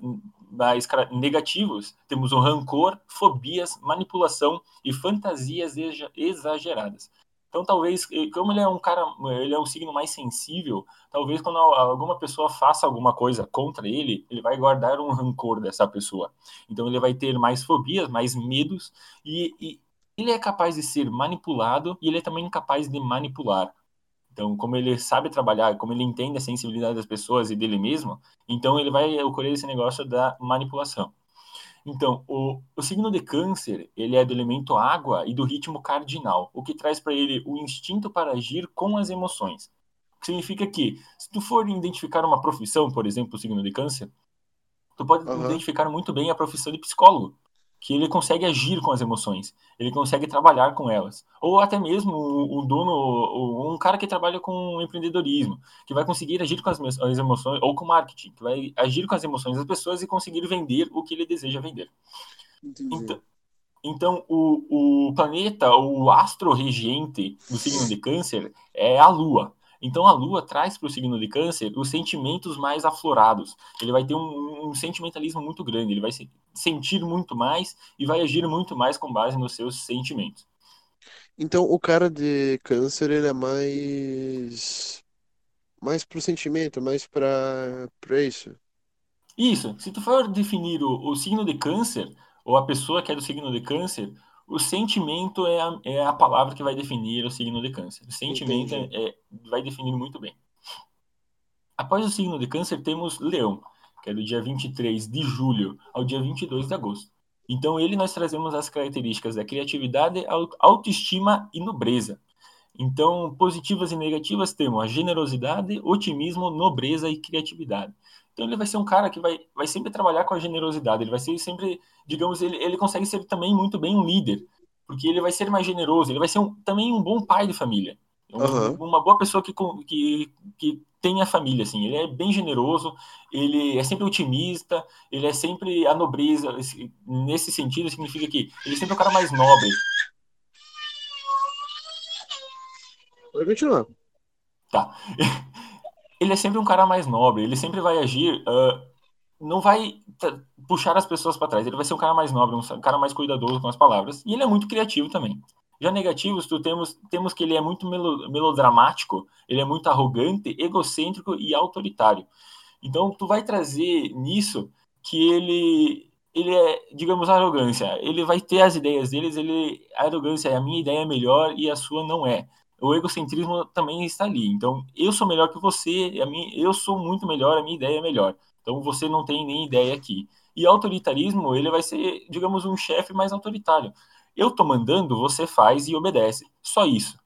S2: mais negativos, temos o rancor, fobias, manipulação e fantasias exageradas. Então, talvez, como ele é um cara, ele é um signo mais sensível, talvez quando alguma pessoa faça alguma coisa contra ele, ele vai guardar um rancor dessa pessoa. Então, ele vai ter mais fobias, mais medos, e, e ele é capaz de ser manipulado e ele é também capaz de manipular. Então, como ele sabe trabalhar, como ele entende a sensibilidade das pessoas e dele mesmo, então ele vai ocorrer esse negócio da manipulação. Então, o, o signo de câncer, ele é do elemento água e do ritmo cardinal, o que traz para ele o instinto para agir com as emoções. O que significa que, se tu for identificar uma profissão, por exemplo, o signo de câncer, tu pode uhum. identificar muito bem a profissão de psicólogo. Que ele consegue agir com as emoções, ele consegue trabalhar com elas. Ou até mesmo o, dono, um cara que trabalha com empreendedorismo, que vai conseguir agir com as, as, emoções, ou com marketing, que vai agir com as emoções das pessoas e conseguir vender o que ele deseja vender. Então, então o, o planeta, o astro regente do signo de câncer é a Lua. Então a Lua traz para o signo de Câncer os sentimentos mais aflorados. Ele vai ter um, um, sentimentalismo muito grande, ele vai se sentir muito mais e vai agir muito mais com base nos seus sentimentos.
S1: Então o cara de Câncer ele é mais mais pro sentimento, mais para para isso.
S2: Isso. Se tu for definir o, o signo de Câncer ou a pessoa que é do signo de Câncer, o sentimento é a, é a palavra que vai definir o signo de câncer. O sentimento é, é, vai definir muito bem. Após o signo de câncer, temos leão, que é do dia 23 de julho ao dia 22 de agosto. Então, ele nós trazemos as características da criatividade, autoestima e nobreza. Então, positivas e negativas temos a generosidade, otimismo, nobreza e criatividade. Então ele vai ser um cara que vai, vai sempre trabalhar com a generosidade, ele vai ser sempre, digamos, ele, ele consegue ser também muito bem um líder, porque ele vai ser mais generoso, ele vai ser um, também um bom pai de família, um, uhum. uma boa pessoa que, que, que tem a família, assim, ele é bem generoso, ele é sempre otimista, ele é sempre a nobreza, nesse sentido significa que ele é sempre o cara mais nobre.
S1: Pode continuar.
S2: Tá. ele é sempre um cara mais nobre, ele sempre vai agir, uh, não vai puxar as pessoas para trás, ele vai ser um cara mais nobre, um cara mais cuidadoso com as palavras, e ele é muito criativo também. Já negativos, tu temos, temos que ele é muito melodramático, ele é muito arrogante, egocêntrico e autoritário. Então, tu vai trazer nisso que ele ele é, digamos, arrogância. Ele vai ter as ideias deles, ele a arrogância é a minha ideia é melhor e a sua não é o egocentrismo também está ali. Então, eu sou melhor que você, a minha, eu sou muito melhor, a minha ideia é melhor. Então, você não tem nem ideia aqui. E autoritarismo, ele vai ser, digamos, um chefe mais autoritário. Eu tô mandando, você faz e obedece. Só isso.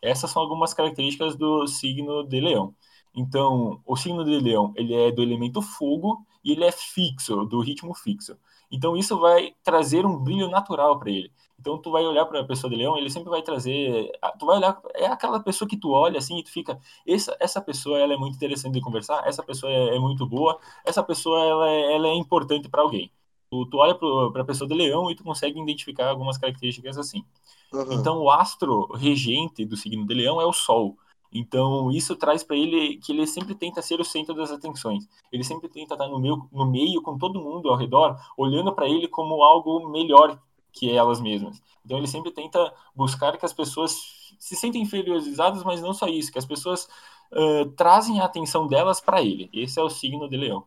S2: Essas são algumas características do signo de Leão. Então, o signo de Leão, ele é do elemento fogo e ele é fixo, do ritmo fixo. Então, isso vai trazer um brilho natural para ele. Então tu vai olhar para a pessoa de leão, ele sempre vai trazer, tu vai olhar, é aquela pessoa que tu olha assim e tu fica, essa, essa pessoa ela é muito interessante de conversar, essa pessoa é, é muito boa, essa pessoa ela é, ela é importante para alguém. Tu, tu olha para a pessoa de leão e tu consegue identificar algumas características assim. Uhum. Então o astro regente do signo de leão é o sol. Então, isso traz para ele que ele sempre tenta ser o centro das atenções. Ele sempre tenta estar no meio, no meio com todo mundo ao redor, olhando para ele como algo melhor que elas mesmas. Então ele sempre tenta buscar que as pessoas se sentem inferiorizadas, mas não só isso, que as pessoas uh, trazem a atenção delas para ele. Esse é o signo de Leão.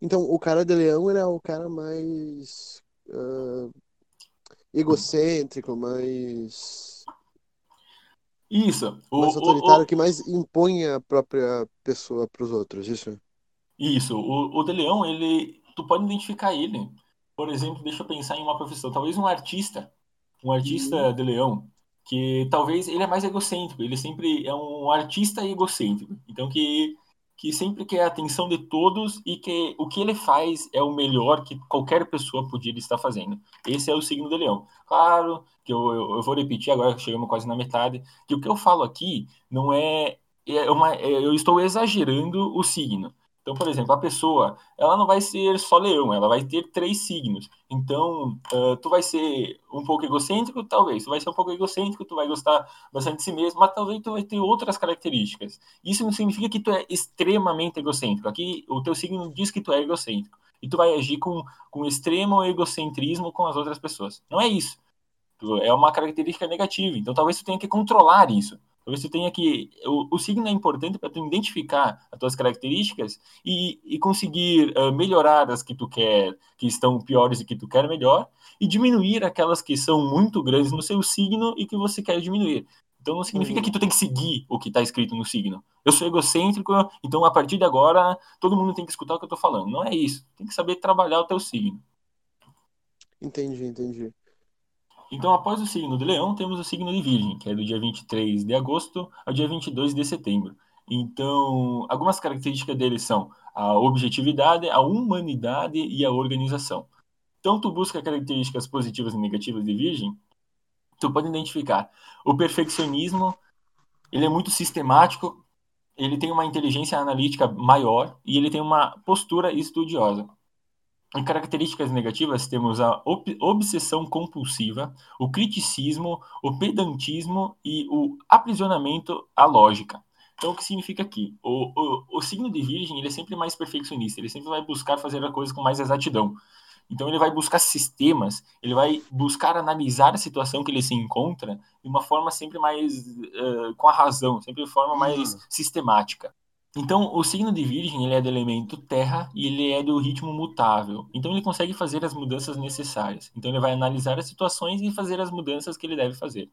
S1: Então o cara de Leão ele é o cara mais uh, egocêntrico, mais
S2: isso.
S1: O, mais autoritário o, o... que mais impõe a própria pessoa para os outros. Isso.
S2: Isso. O, o de Leão ele, tu pode identificar ele por exemplo, deixa eu pensar em uma profissão, talvez um artista, um artista uhum. de leão, que talvez ele é mais egocêntrico, ele sempre é um artista egocêntrico, então que que sempre quer a atenção de todos e que o que ele faz é o melhor que qualquer pessoa poderia estar fazendo. Esse é o signo de leão. Claro que eu, eu, eu vou repetir agora, chegamos quase na metade, que o que eu falo aqui não é, é uma, é, eu estou exagerando o signo. Então, por exemplo, a pessoa, ela não vai ser só leão, ela vai ter três signos. Então, uh, tu vai ser um pouco egocêntrico, talvez. Tu vai ser um pouco egocêntrico, tu vai gostar bastante de si mesmo, mas talvez tu vai ter outras características. Isso não significa que tu é extremamente egocêntrico. Aqui, o teu signo diz que tu é egocêntrico. E tu vai agir com, com extremo egocentrismo com as outras pessoas. Não é isso. É uma característica negativa. Então, talvez tu tenha que controlar isso. Talvez você tenha que. O, o signo é importante para tu identificar as tuas características e, e conseguir uh, melhorar as que tu quer, que estão piores e que tu quer melhor, e diminuir aquelas que são muito grandes no seu signo e que você quer diminuir. Então não significa que tu tem que seguir o que está escrito no signo. Eu sou egocêntrico, então a partir de agora todo mundo tem que escutar o que eu estou falando. Não é isso. Tem que saber trabalhar o teu signo.
S1: Entendi, entendi.
S2: Então, após o signo de Leão, temos o signo de Virgem, que é do dia 23 de agosto ao dia 22 de setembro. Então, algumas características dele são a objetividade, a humanidade e a organização. Então, tu busca características positivas e negativas de Virgem, tu pode identificar o perfeccionismo, ele é muito sistemático, ele tem uma inteligência analítica maior e ele tem uma postura estudiosa. Em características negativas, temos a obsessão compulsiva, o criticismo, o pedantismo e o aprisionamento à lógica. Então, o que significa aqui? O, o, o signo de Virgem ele é sempre mais perfeccionista, ele sempre vai buscar fazer a coisa com mais exatidão. Então, ele vai buscar sistemas, ele vai buscar analisar a situação que ele se encontra de uma forma sempre mais uh, com a razão, sempre de forma mais uhum. sistemática. Então, o signo de Virgem ele é do elemento terra e ele é do ritmo mutável. Então, ele consegue fazer as mudanças necessárias. Então, ele vai analisar as situações e fazer as mudanças que ele deve fazer.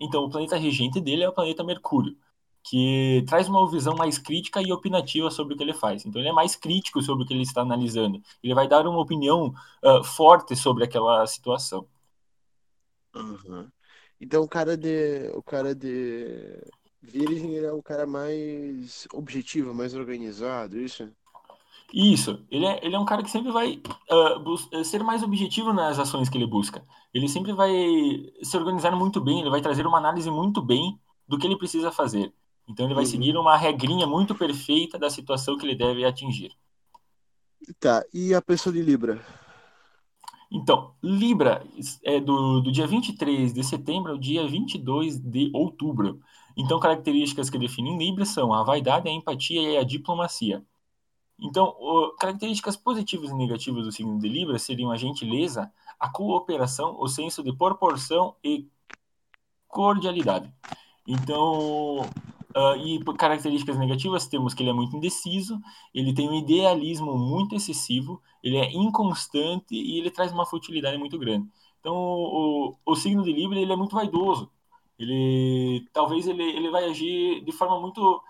S2: Então, o planeta regente dele é o planeta Mercúrio, que traz uma visão mais crítica e opinativa sobre o que ele faz. Então, ele é mais crítico sobre o que ele está analisando. Ele vai dar uma opinião uh, forte sobre aquela situação.
S1: Uhum. Então, o cara de, o cara de Virgem ele é um cara mais objetivo, mais organizado, isso?
S2: Isso, ele é, ele é um cara que sempre vai uh, ser mais objetivo nas ações que ele busca. Ele sempre vai se organizar muito bem, ele vai trazer uma análise muito bem do que ele precisa fazer. Então ele vai uhum. seguir uma regrinha muito perfeita da situação que ele deve atingir.
S1: Tá, e a pessoa de Libra?
S2: Então, Libra é do, do dia 23 de setembro ao dia 22 de outubro. Então, características que definem Libra são a vaidade, a empatia e a diplomacia. Então, o, características positivas e negativas do signo de Libra seriam a gentileza, a cooperação, o senso de proporção e cordialidade. Então, uh, e características negativas temos que ele é muito indeciso, ele tem um idealismo muito excessivo, ele é inconstante e ele traz uma futilidade muito grande. Então, o, o signo de Libra ele é muito vaidoso. Ele talvez ele, ele vai agir de forma muito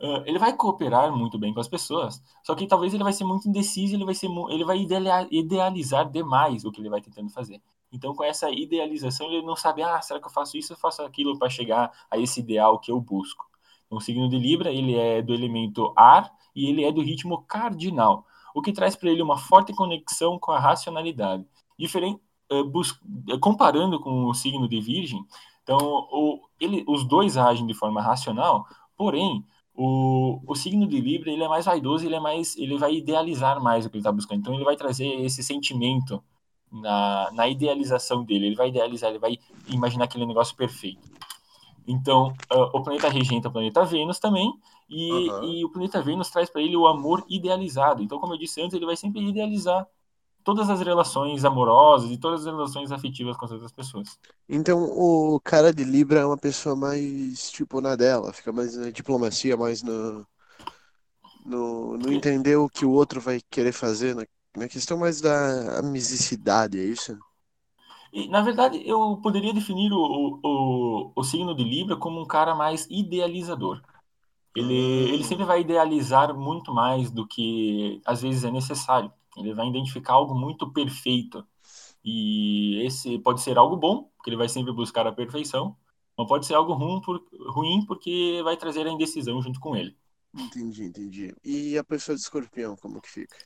S2: uh, ele vai cooperar muito bem com as pessoas, só que talvez ele vai ser muito indeciso, ele vai ser ele vai idealizar demais o que ele vai tentando fazer. Então, com essa idealização, ele não sabe, ah, será que eu faço isso, eu faço aquilo para chegar a esse ideal que eu busco. Então, o signo de Libra, ele é do elemento ar e ele é do ritmo cardinal, o que traz para ele uma forte conexão com a racionalidade. Diferente, uh, comparando com o signo de Virgem, então, o, ele, os dois agem de forma racional, porém, o, o signo de Libra ele é mais vaidoso, ele é mais, ele vai idealizar mais o que ele está buscando. Então, ele vai trazer esse sentimento na, na idealização dele. Ele vai idealizar, ele vai imaginar aquele negócio perfeito. Então, uh, o planeta regente é o planeta Vênus também, e, uhum. e o planeta Vênus traz para ele o amor idealizado. Então, como eu disse antes, ele vai sempre idealizar todas as relações amorosas e todas as relações afetivas com as outras pessoas.
S1: Então o cara de Libra é uma pessoa mais tipo na dela, fica mais na diplomacia, mais no, no, no entender o que o outro vai querer fazer, na, na questão mais da amizicidade, é isso?
S2: E, na verdade, eu poderia definir o, o, o signo de Libra como um cara mais idealizador. Ele, ele sempre vai idealizar muito mais do que às vezes é necessário. Ele vai identificar algo muito perfeito. E esse pode ser algo bom, porque ele vai sempre buscar a perfeição, mas pode ser algo ruim, por, ruim porque vai trazer a indecisão junto com ele.
S1: Entendi, entendi. E a pessoa de escorpião, como que fica?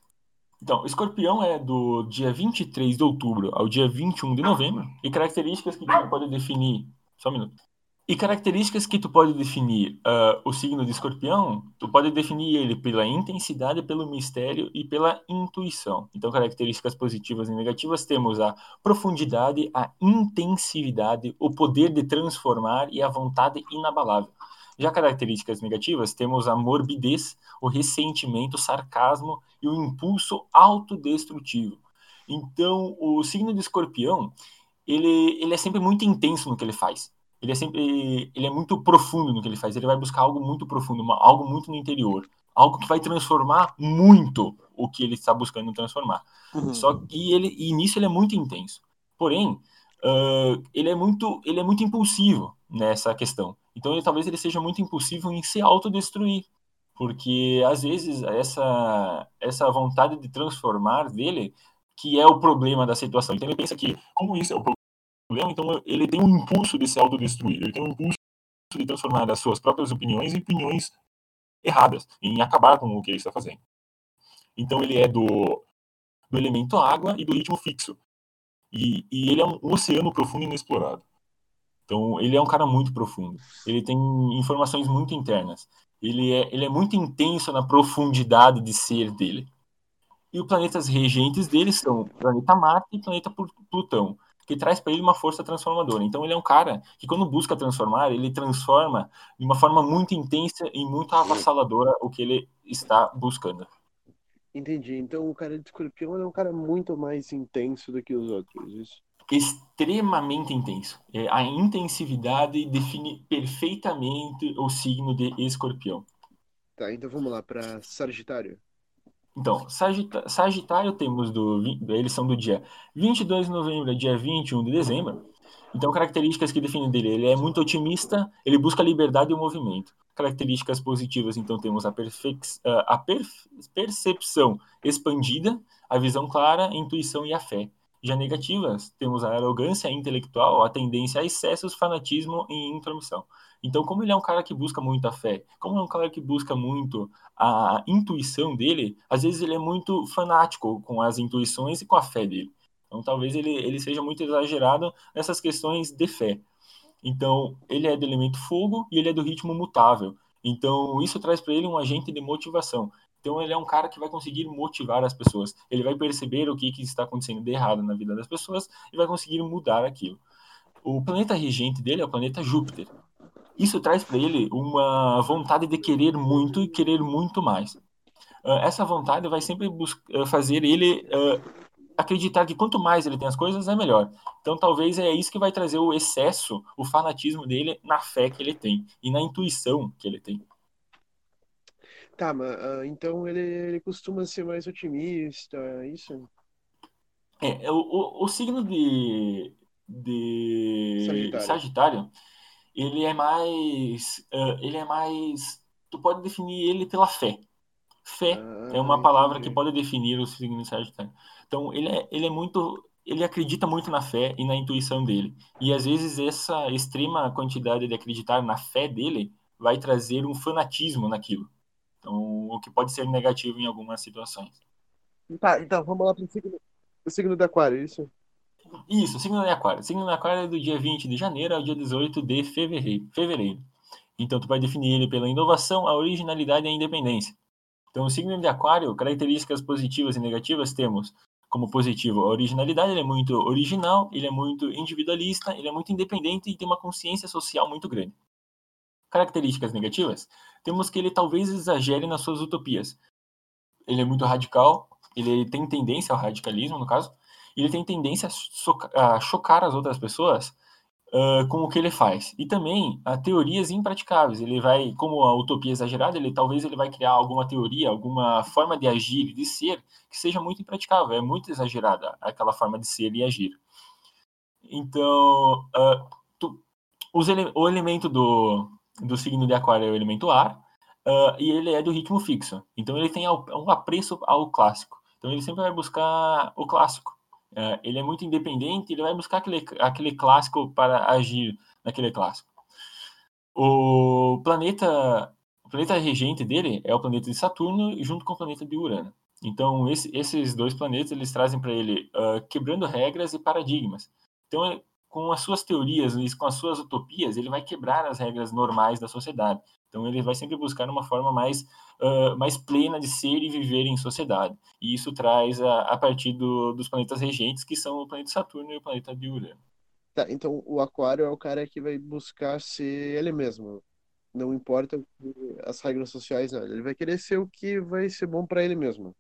S2: Então, escorpião é do dia 23 de outubro ao dia 21 de novembro, e características que a gente pode definir. Só um minuto. E características que tu pode definir uh, o signo de escorpião, tu pode definir ele pela intensidade, pelo mistério e pela intuição. Então, características positivas e negativas temos a profundidade, a intensividade, o poder de transformar e a vontade inabalável. Já características negativas temos a morbidez, o ressentimento, o sarcasmo e o impulso autodestrutivo. Então, o signo de escorpião, ele, ele é sempre muito intenso no que ele faz ele é sempre ele é muito profundo no que ele faz. Ele vai buscar algo muito profundo, uma, algo muito no interior, algo que vai transformar muito o que ele está buscando transformar. Uhum. Só que ele e nisso ele é muito intenso. Porém, uh, ele é muito ele é muito impulsivo nessa questão. Então, ele, talvez ele seja muito impulsivo em se autodestruir, porque às vezes essa essa vontade de transformar dele que é o problema da situação. Então ele pensa que como isso é o problema, então ele tem um impulso de se autodestruir, ele tem um impulso de transformar as suas próprias opiniões em opiniões erradas, em acabar com o que ele está fazendo. Então ele é do do elemento água e do ritmo fixo. E, e ele é um, um oceano profundo e inexplorado. Então, ele é um cara muito profundo. Ele tem informações muito internas. Ele é, ele é muito intenso na profundidade de ser dele. E os planetas regentes dele são o planeta Marte e o planeta Plutão, que traz para ele uma força transformadora. Então, ele é um cara que, quando busca transformar, ele transforma de uma forma muito intensa e muito avassaladora o que ele está buscando.
S1: Entendi. Então, o cara de escorpião é um cara muito mais intenso do que os outros, isso?
S2: extremamente intenso. É, a intensividade define perfeitamente o signo de escorpião.
S1: Tá, então vamos lá para Sagitário.
S2: Então, Sagitário temos do. Eles são do dia 22 de novembro a dia 21 de dezembro. Então, características que definem dele: ele é muito otimista, ele busca liberdade e o movimento. Características positivas, então, temos a, a percepção expandida, a visão clara, a intuição e a fé. Já negativas, temos a arrogância intelectual, a tendência a excessos, fanatismo e intromissão. Então, como ele é um cara que busca muito a fé, como é um cara que busca muito a intuição dele, às vezes ele é muito fanático com as intuições e com a fé dele. Então, talvez ele, ele seja muito exagerado nessas questões de fé. Então, ele é do elemento fogo e ele é do ritmo mutável. Então, isso traz para ele um agente de motivação. Então ele é um cara que vai conseguir motivar as pessoas. Ele vai perceber o que, que está acontecendo de errado na vida das pessoas e vai conseguir mudar aquilo. O planeta regente dele é o planeta Júpiter. Isso traz para ele uma vontade de querer muito e querer muito mais. Uh, essa vontade vai sempre uh, fazer ele uh, acreditar que quanto mais ele tem as coisas, é melhor. Então talvez é isso que vai trazer o excesso, o fanatismo dele na fé que ele tem e na intuição que ele tem.
S1: Tá, mas uh, então ele, ele costuma ser mais otimista, é isso?
S2: É, o, o, o signo de, de Sagitário. Sagitário. Ele é mais. Uh, ele é mais. Tu pode definir ele pela fé. Fé ah, é uma palavra entendi. que pode definir o signo de Sagitário. Então, ele é, ele é muito. Ele acredita muito na fé e na intuição dele. E às vezes essa extrema quantidade de acreditar na fé dele vai trazer um fanatismo naquilo. Então, o que pode ser negativo em algumas situações.
S1: Tá, então vamos lá para o signo, o signo do Aquário, isso?
S2: Isso, signo do Aquário. Signo do Aquário é do dia 20 de janeiro ao dia 18 de fevereiro. fevereiro. Então, tu vai definir ele pela inovação, a originalidade e a independência. Então, o signo de Aquário, características positivas e negativas, temos como positivo a originalidade, ele é muito original, ele é muito individualista, ele é muito independente e tem uma consciência social muito grande. Características negativas, temos que ele talvez exagere nas suas utopias. Ele é muito radical, ele tem tendência ao radicalismo, no caso, ele tem tendência a chocar as outras pessoas uh, com o que ele faz. E também a teorias impraticáveis. Ele vai, como a utopia exagerada, ele talvez ele vai criar alguma teoria, alguma forma de agir de ser que seja muito impraticável. É muito exagerada aquela forma de ser e agir. Então, uh, tu, ele, o elemento do, do signo de Aquário é o elemento ar, uh, e ele é do ritmo fixo. Então ele tem um apreço ao clássico. Então ele sempre vai buscar o clássico. Uh, ele é muito independente, ele vai buscar aquele, aquele clássico para agir naquele clássico. O planeta, o planeta regente dele é o planeta de Saturno junto com o planeta de Urano. Então esse, esses dois planetas eles trazem para ele uh, quebrando regras e paradigmas. Então com as suas teorias, com as suas utopias, ele vai quebrar as regras normais da sociedade. Então ele vai sempre buscar uma forma mais, uh, mais plena de ser e viver em sociedade. E isso traz a, a partir do, dos planetas regentes, que são o planeta Saturno e o planeta de Urano.
S1: Tá, então o Aquário é o cara que vai buscar ser ele mesmo. Não importa as regras sociais. Ele vai querer ser o que vai ser bom para ele mesmo.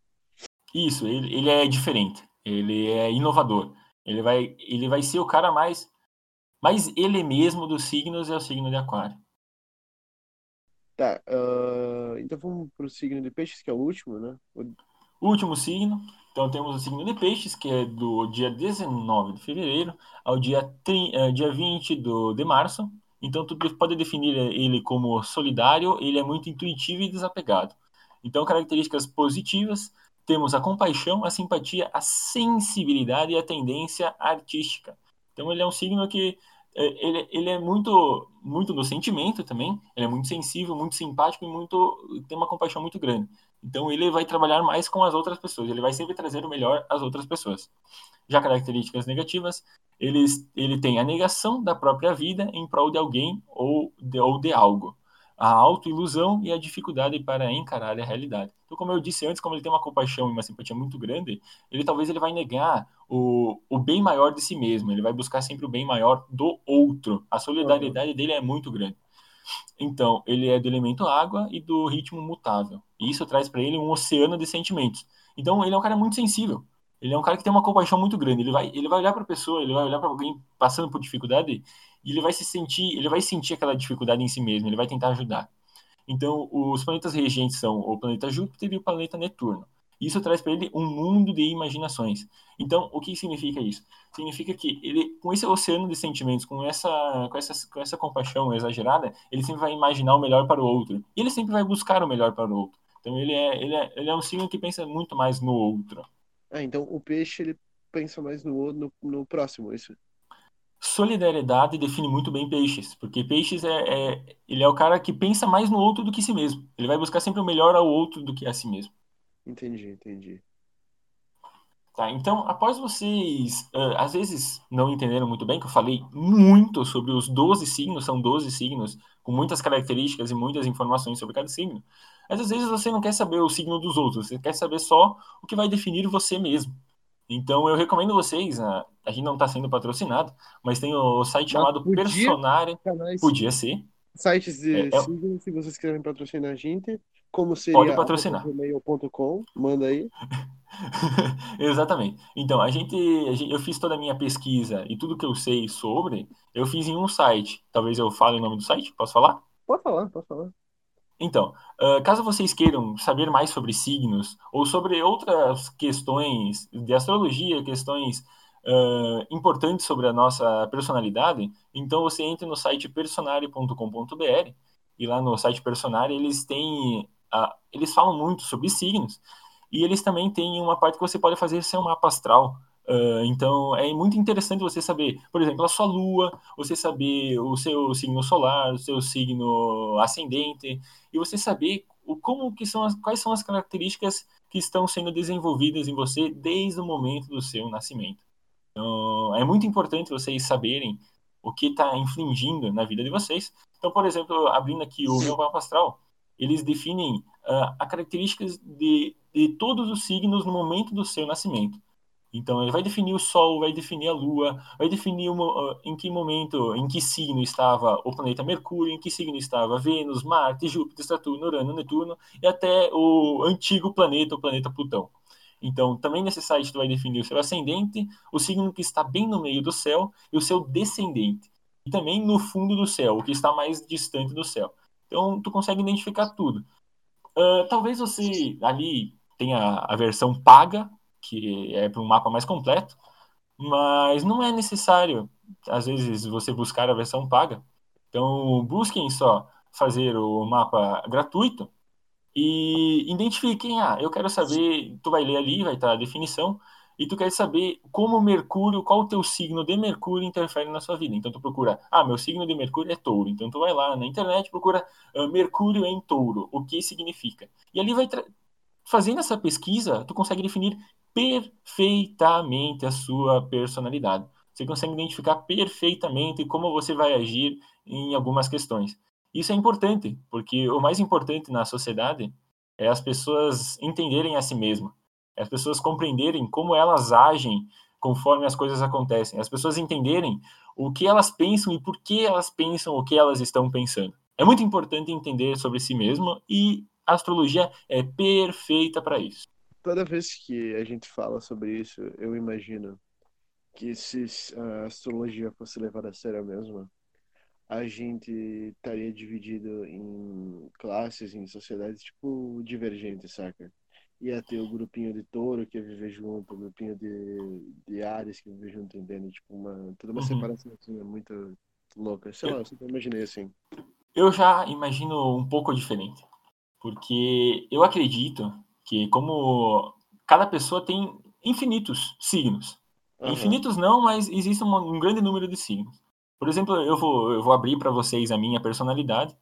S2: Isso, ele, ele é diferente. Ele é inovador. Ele vai, ele vai ser o cara mais, mais ele mesmo dos signos é o signo de Aquário.
S1: Tá, uh, então vamos para o signo de Peixes, que é o último, né? O...
S2: Último signo. Então temos o signo de Peixes, que é do dia 19 de fevereiro ao dia, 30, uh, dia 20 do, de março. Então tu pode definir ele como solidário, ele é muito intuitivo e desapegado. Então características positivas, temos a compaixão, a simpatia, a sensibilidade e a tendência artística. Então ele é um signo que ele, ele é muito muito do sentimento também, ele é muito sensível, muito simpático e muito tem uma compaixão muito grande. Então ele vai trabalhar mais com as outras pessoas, ele vai sempre trazer o melhor às outras pessoas. Já características negativas, eles, ele tem a negação da própria vida em prol de alguém ou de, ou de algo, a autoilusão e a dificuldade para encarar a realidade. Então, como eu disse antes, como ele tem uma compaixão e uma simpatia muito grande, ele talvez ele vai negar o, o bem maior de si mesmo, ele vai buscar sempre o bem maior do outro. A solidariedade dele é muito grande. Então, ele é do elemento água e do ritmo mutável. E isso traz para ele um oceano de sentimentos. Então, ele é um cara muito sensível. Ele é um cara que tem uma compaixão muito grande. Ele vai, ele vai olhar para a pessoa, ele vai olhar para alguém passando por dificuldade e ele vai se sentir, ele vai sentir aquela dificuldade em si mesmo. Ele vai tentar ajudar. Então, os planetas regentes são o planeta Júpiter e o planeta Netuno. Isso traz para ele um mundo de imaginações. Então, o que significa isso? Significa que ele, com esse oceano de sentimentos, com essa, com essa, com essa compaixão exagerada, ele sempre vai imaginar o melhor para o outro. E ele sempre vai buscar o melhor para o outro. Então, ele é, ele é, ele é um signo que pensa muito mais no outro.
S1: Ah, então o peixe ele pensa mais no, no, no próximo, isso?
S2: Solidariedade define muito bem peixes, porque peixes é, é, ele é o cara que pensa mais no outro do que si mesmo. Ele vai buscar sempre o melhor ao outro do que a si mesmo.
S1: Entendi, entendi.
S2: Tá, então, após vocês, uh, às vezes, não entenderam muito bem, que eu falei muito sobre os 12 signos, são 12 signos, com muitas características e muitas informações sobre cada signo, mas às vezes você não quer saber o signo dos outros, você quer saber só o que vai definir você mesmo. Então, eu recomendo vocês, uh, a gente não está sendo patrocinado, mas tem o site chamado podia, Personária, podia ser.
S1: Sites de é, é signos, se vocês querem patrocinar a gente, como seria
S2: Pode patrocinar.
S1: gmail.com, manda aí.
S2: Exatamente. Então, a gente, a gente, eu fiz toda a minha pesquisa e tudo que eu sei sobre, eu fiz em um site. Talvez eu fale o nome do site, posso falar?
S1: Pode falar, pode falar.
S2: Então, uh, caso vocês queiram saber mais sobre signos ou sobre outras questões de astrologia, questões uh, importantes sobre a nossa personalidade, então você entra no site personare.com.br e lá no site Personare eles têm uh, eles falam muito sobre signos e eles também têm uma parte que você pode fazer seu mapa astral. Uh, então é muito interessante você saber, por exemplo, a sua lua, você saber o seu signo solar, o seu signo ascendente, e você saber o, como que são as, quais são as características que estão sendo desenvolvidas em você desde o momento do seu nascimento. Então, é muito importante vocês saberem o que está infringindo na vida de vocês. Então, por exemplo, abrindo aqui o meu mapa astral, eles definem uh, as características de, de todos os signos no momento do seu nascimento. Então, ele vai definir o Sol, vai definir a Lua, vai definir uma, em que momento, em que signo estava o planeta Mercúrio, em que signo estava Vênus, Marte, Júpiter, Saturno, Urano, Netuno e até o antigo planeta, o planeta Plutão. Então, também nesse site tu vai definir o seu ascendente, o signo que está bem no meio do céu e o seu descendente. E também no fundo do céu, o que está mais distante do céu. Então, tu consegue identificar tudo. Uh, talvez você ali tenha a versão paga, que é para um mapa mais completo, mas não é necessário, às vezes, você buscar a versão paga. Então, busquem só fazer o mapa gratuito e identifiquem, ah, eu quero saber, tu vai ler ali, vai estar a definição, e tu quer saber como Mercúrio, qual o teu signo de Mercúrio interfere na sua vida. Então tu procura, ah, meu signo de Mercúrio é touro. Então tu vai lá na internet, procura uh, Mercúrio em touro, o que significa. E ali vai fazendo essa pesquisa, tu consegue definir perfeitamente a sua personalidade. Você consegue identificar perfeitamente como você vai agir em algumas questões. Isso é importante, porque o mais importante na sociedade é as pessoas entenderem a si mesmas as pessoas compreenderem como elas agem conforme as coisas acontecem, as pessoas entenderem o que elas pensam e por que elas pensam o que elas estão pensando. É muito importante entender sobre si mesmo e a astrologia é perfeita para isso.
S1: Toda vez que a gente fala sobre isso, eu imagino que se a astrologia fosse levada a sério mesmo, a gente estaria dividido em classes, em sociedades tipo divergentes, saca? ia ter o grupinho de touro que ia viver junto, o grupinho de, de Ares que ia viver junto, entende? Tipo, uma, toda uma uhum. separação muito louca. Sei lá, eu sempre imaginei assim.
S2: Eu já imagino um pouco diferente. Porque eu acredito que como cada pessoa tem infinitos signos. Uhum. Infinitos não, mas existe um, um grande número de signos. Por exemplo, eu vou, eu vou abrir para vocês a minha personalidade.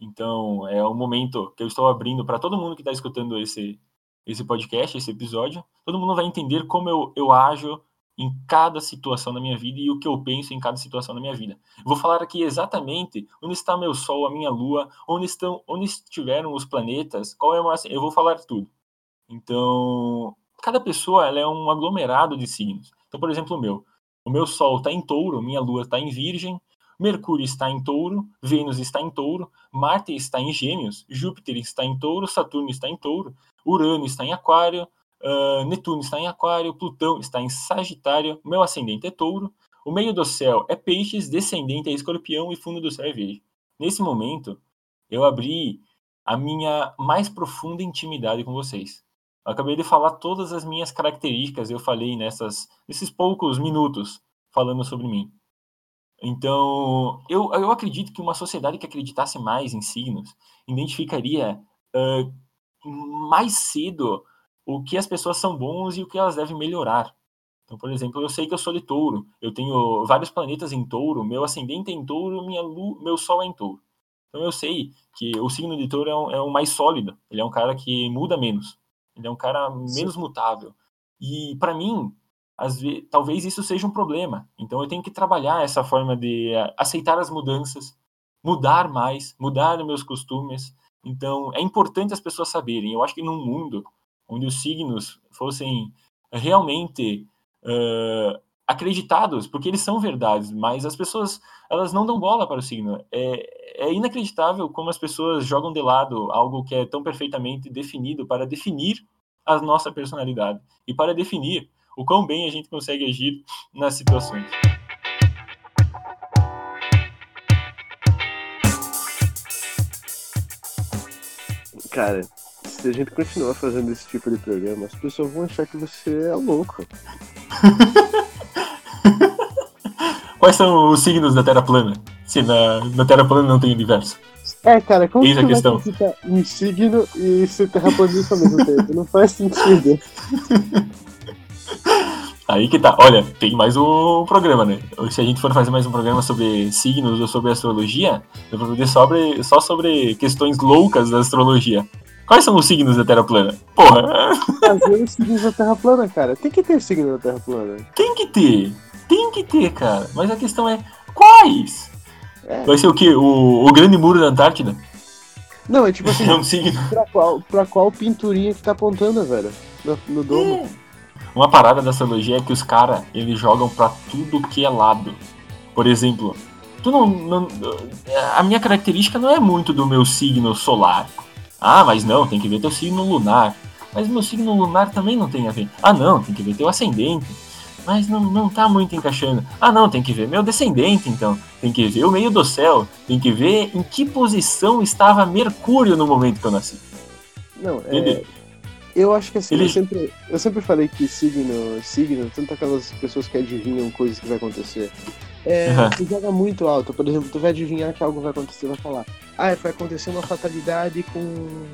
S2: Então, é um momento que eu estou abrindo para todo mundo que está escutando esse, esse podcast, esse episódio. Todo mundo vai entender como eu, eu ajo em cada situação da minha vida e o que eu penso em cada situação da minha vida. Vou falar aqui exatamente onde está meu Sol, a minha Lua, onde estão, onde estiveram os planetas, qual é uma, eu vou falar tudo. Então, cada pessoa ela é um aglomerado de signos. Então, por exemplo, o meu, o meu Sol está em Touro, minha Lua está em Virgem, Mercúrio está em Touro, Vênus está em Touro, Marte está em Gêmeos, Júpiter está em Touro, Saturno está em Touro, Urano está em Aquário, uh, Netuno está em Aquário, Plutão está em Sagitário, meu ascendente é Touro, o meio do céu é Peixes, descendente é Escorpião e fundo do céu é Virgem. Nesse momento, eu abri a minha mais profunda intimidade com vocês. Eu acabei de falar todas as minhas características, eu falei nessas, nesses poucos minutos falando sobre mim. Então, eu, eu acredito que uma sociedade que acreditasse mais em signos identificaria uh, mais cedo o que as pessoas são bons e o que elas devem melhorar. Então, por exemplo, eu sei que eu sou de touro, eu tenho vários planetas em touro, meu ascendente é em touro, minha lua, meu sol é em touro. Então eu sei que o signo de touro é, um, é o mais sólido, ele é um cara que muda menos, ele é um cara menos Sim. mutável. E para mim, às vezes, talvez isso seja um problema. Então eu tenho que trabalhar essa forma de eh, aceitar as mudanças, mudar mais, mudar meus costumes. Então é importante as pessoas saberem. Eu acho que num mundo onde os signos fossem realmente uh, acreditados, porque eles são verdades, mas as pessoas elas não dão bola para o signo. É, é inacreditável como as pessoas jogam de lado algo que é tão perfeitamente definido para definir a nossa personalidade e para definir o quão bem a gente consegue agir nas situações.
S1: Cara, se a gente continuar fazendo esse tipo de programa, as pessoas vão achar que você é louco.
S2: Quais são os signos da Terra plana? Se na, na Terra plana não tem universo.
S1: É, cara, como
S2: Eis
S1: que
S2: a questão.
S1: vai um signo e ser terraplanista ao mesmo tempo? Não faz sentido.
S2: Aí que tá. Olha, tem mais um programa, né? Se a gente for fazer mais um programa sobre signos ou sobre astrologia, eu vou fazer sobre, só sobre questões loucas da astrologia. Quais são os signos da Terra plana? Porra!
S1: Fazer os signos da Terra plana, cara. Tem que ter signo da Terra plana.
S2: Tem que ter. Tem que ter, cara. Mas a questão é, quais? É. Vai ser o quê? O, o grande muro da Antártida?
S1: Não, é tipo assim.
S2: É um signo.
S1: Pra qual, pra qual pinturinha que tá apontando, velho? No, no domo.
S2: É. Uma parada da astrologia é que os caras, eles jogam pra tudo que é lado. Por exemplo, tu não, não, A minha característica não é muito do meu signo solar. Ah, mas não, tem que ver teu signo lunar. Mas meu signo lunar também não tem a ver. Ah, não, tem que ver teu ascendente. Mas não, não tá muito encaixando. Ah, não, tem que ver meu descendente, então. Tem que ver o meio do céu. Tem que ver em que posição estava Mercúrio no momento que eu nasci.
S1: Não, é, eu acho que assim, Ele... eu, sempre, eu sempre falei que signo, signo, tanto aquelas pessoas que adivinham coisas que vai acontecer, é, uhum. tu joga muito alto. Por exemplo, tu vai adivinhar que algo vai acontecer, vai falar, ah, vai acontecer uma fatalidade com,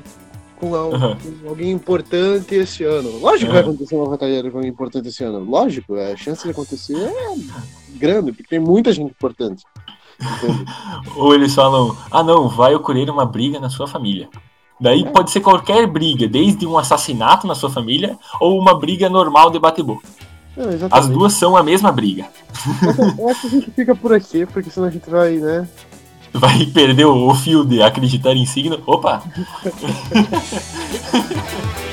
S1: com, uhum. com alguém importante esse ano. Lógico que vai acontecer uma fatalidade com alguém importante esse ano. Lógico, a chance de acontecer é grande, porque tem muita gente importante.
S2: Ou eles falam, ah não, vai ocorrer uma briga na sua família. Daí é. pode ser qualquer briga, desde um assassinato na sua família ou uma briga normal de bate-boca. As duas são a mesma briga.
S1: Eu acho que a gente fica por aqui, porque senão a gente vai, né?
S2: Vai perder o fio de acreditar em signo. Opa!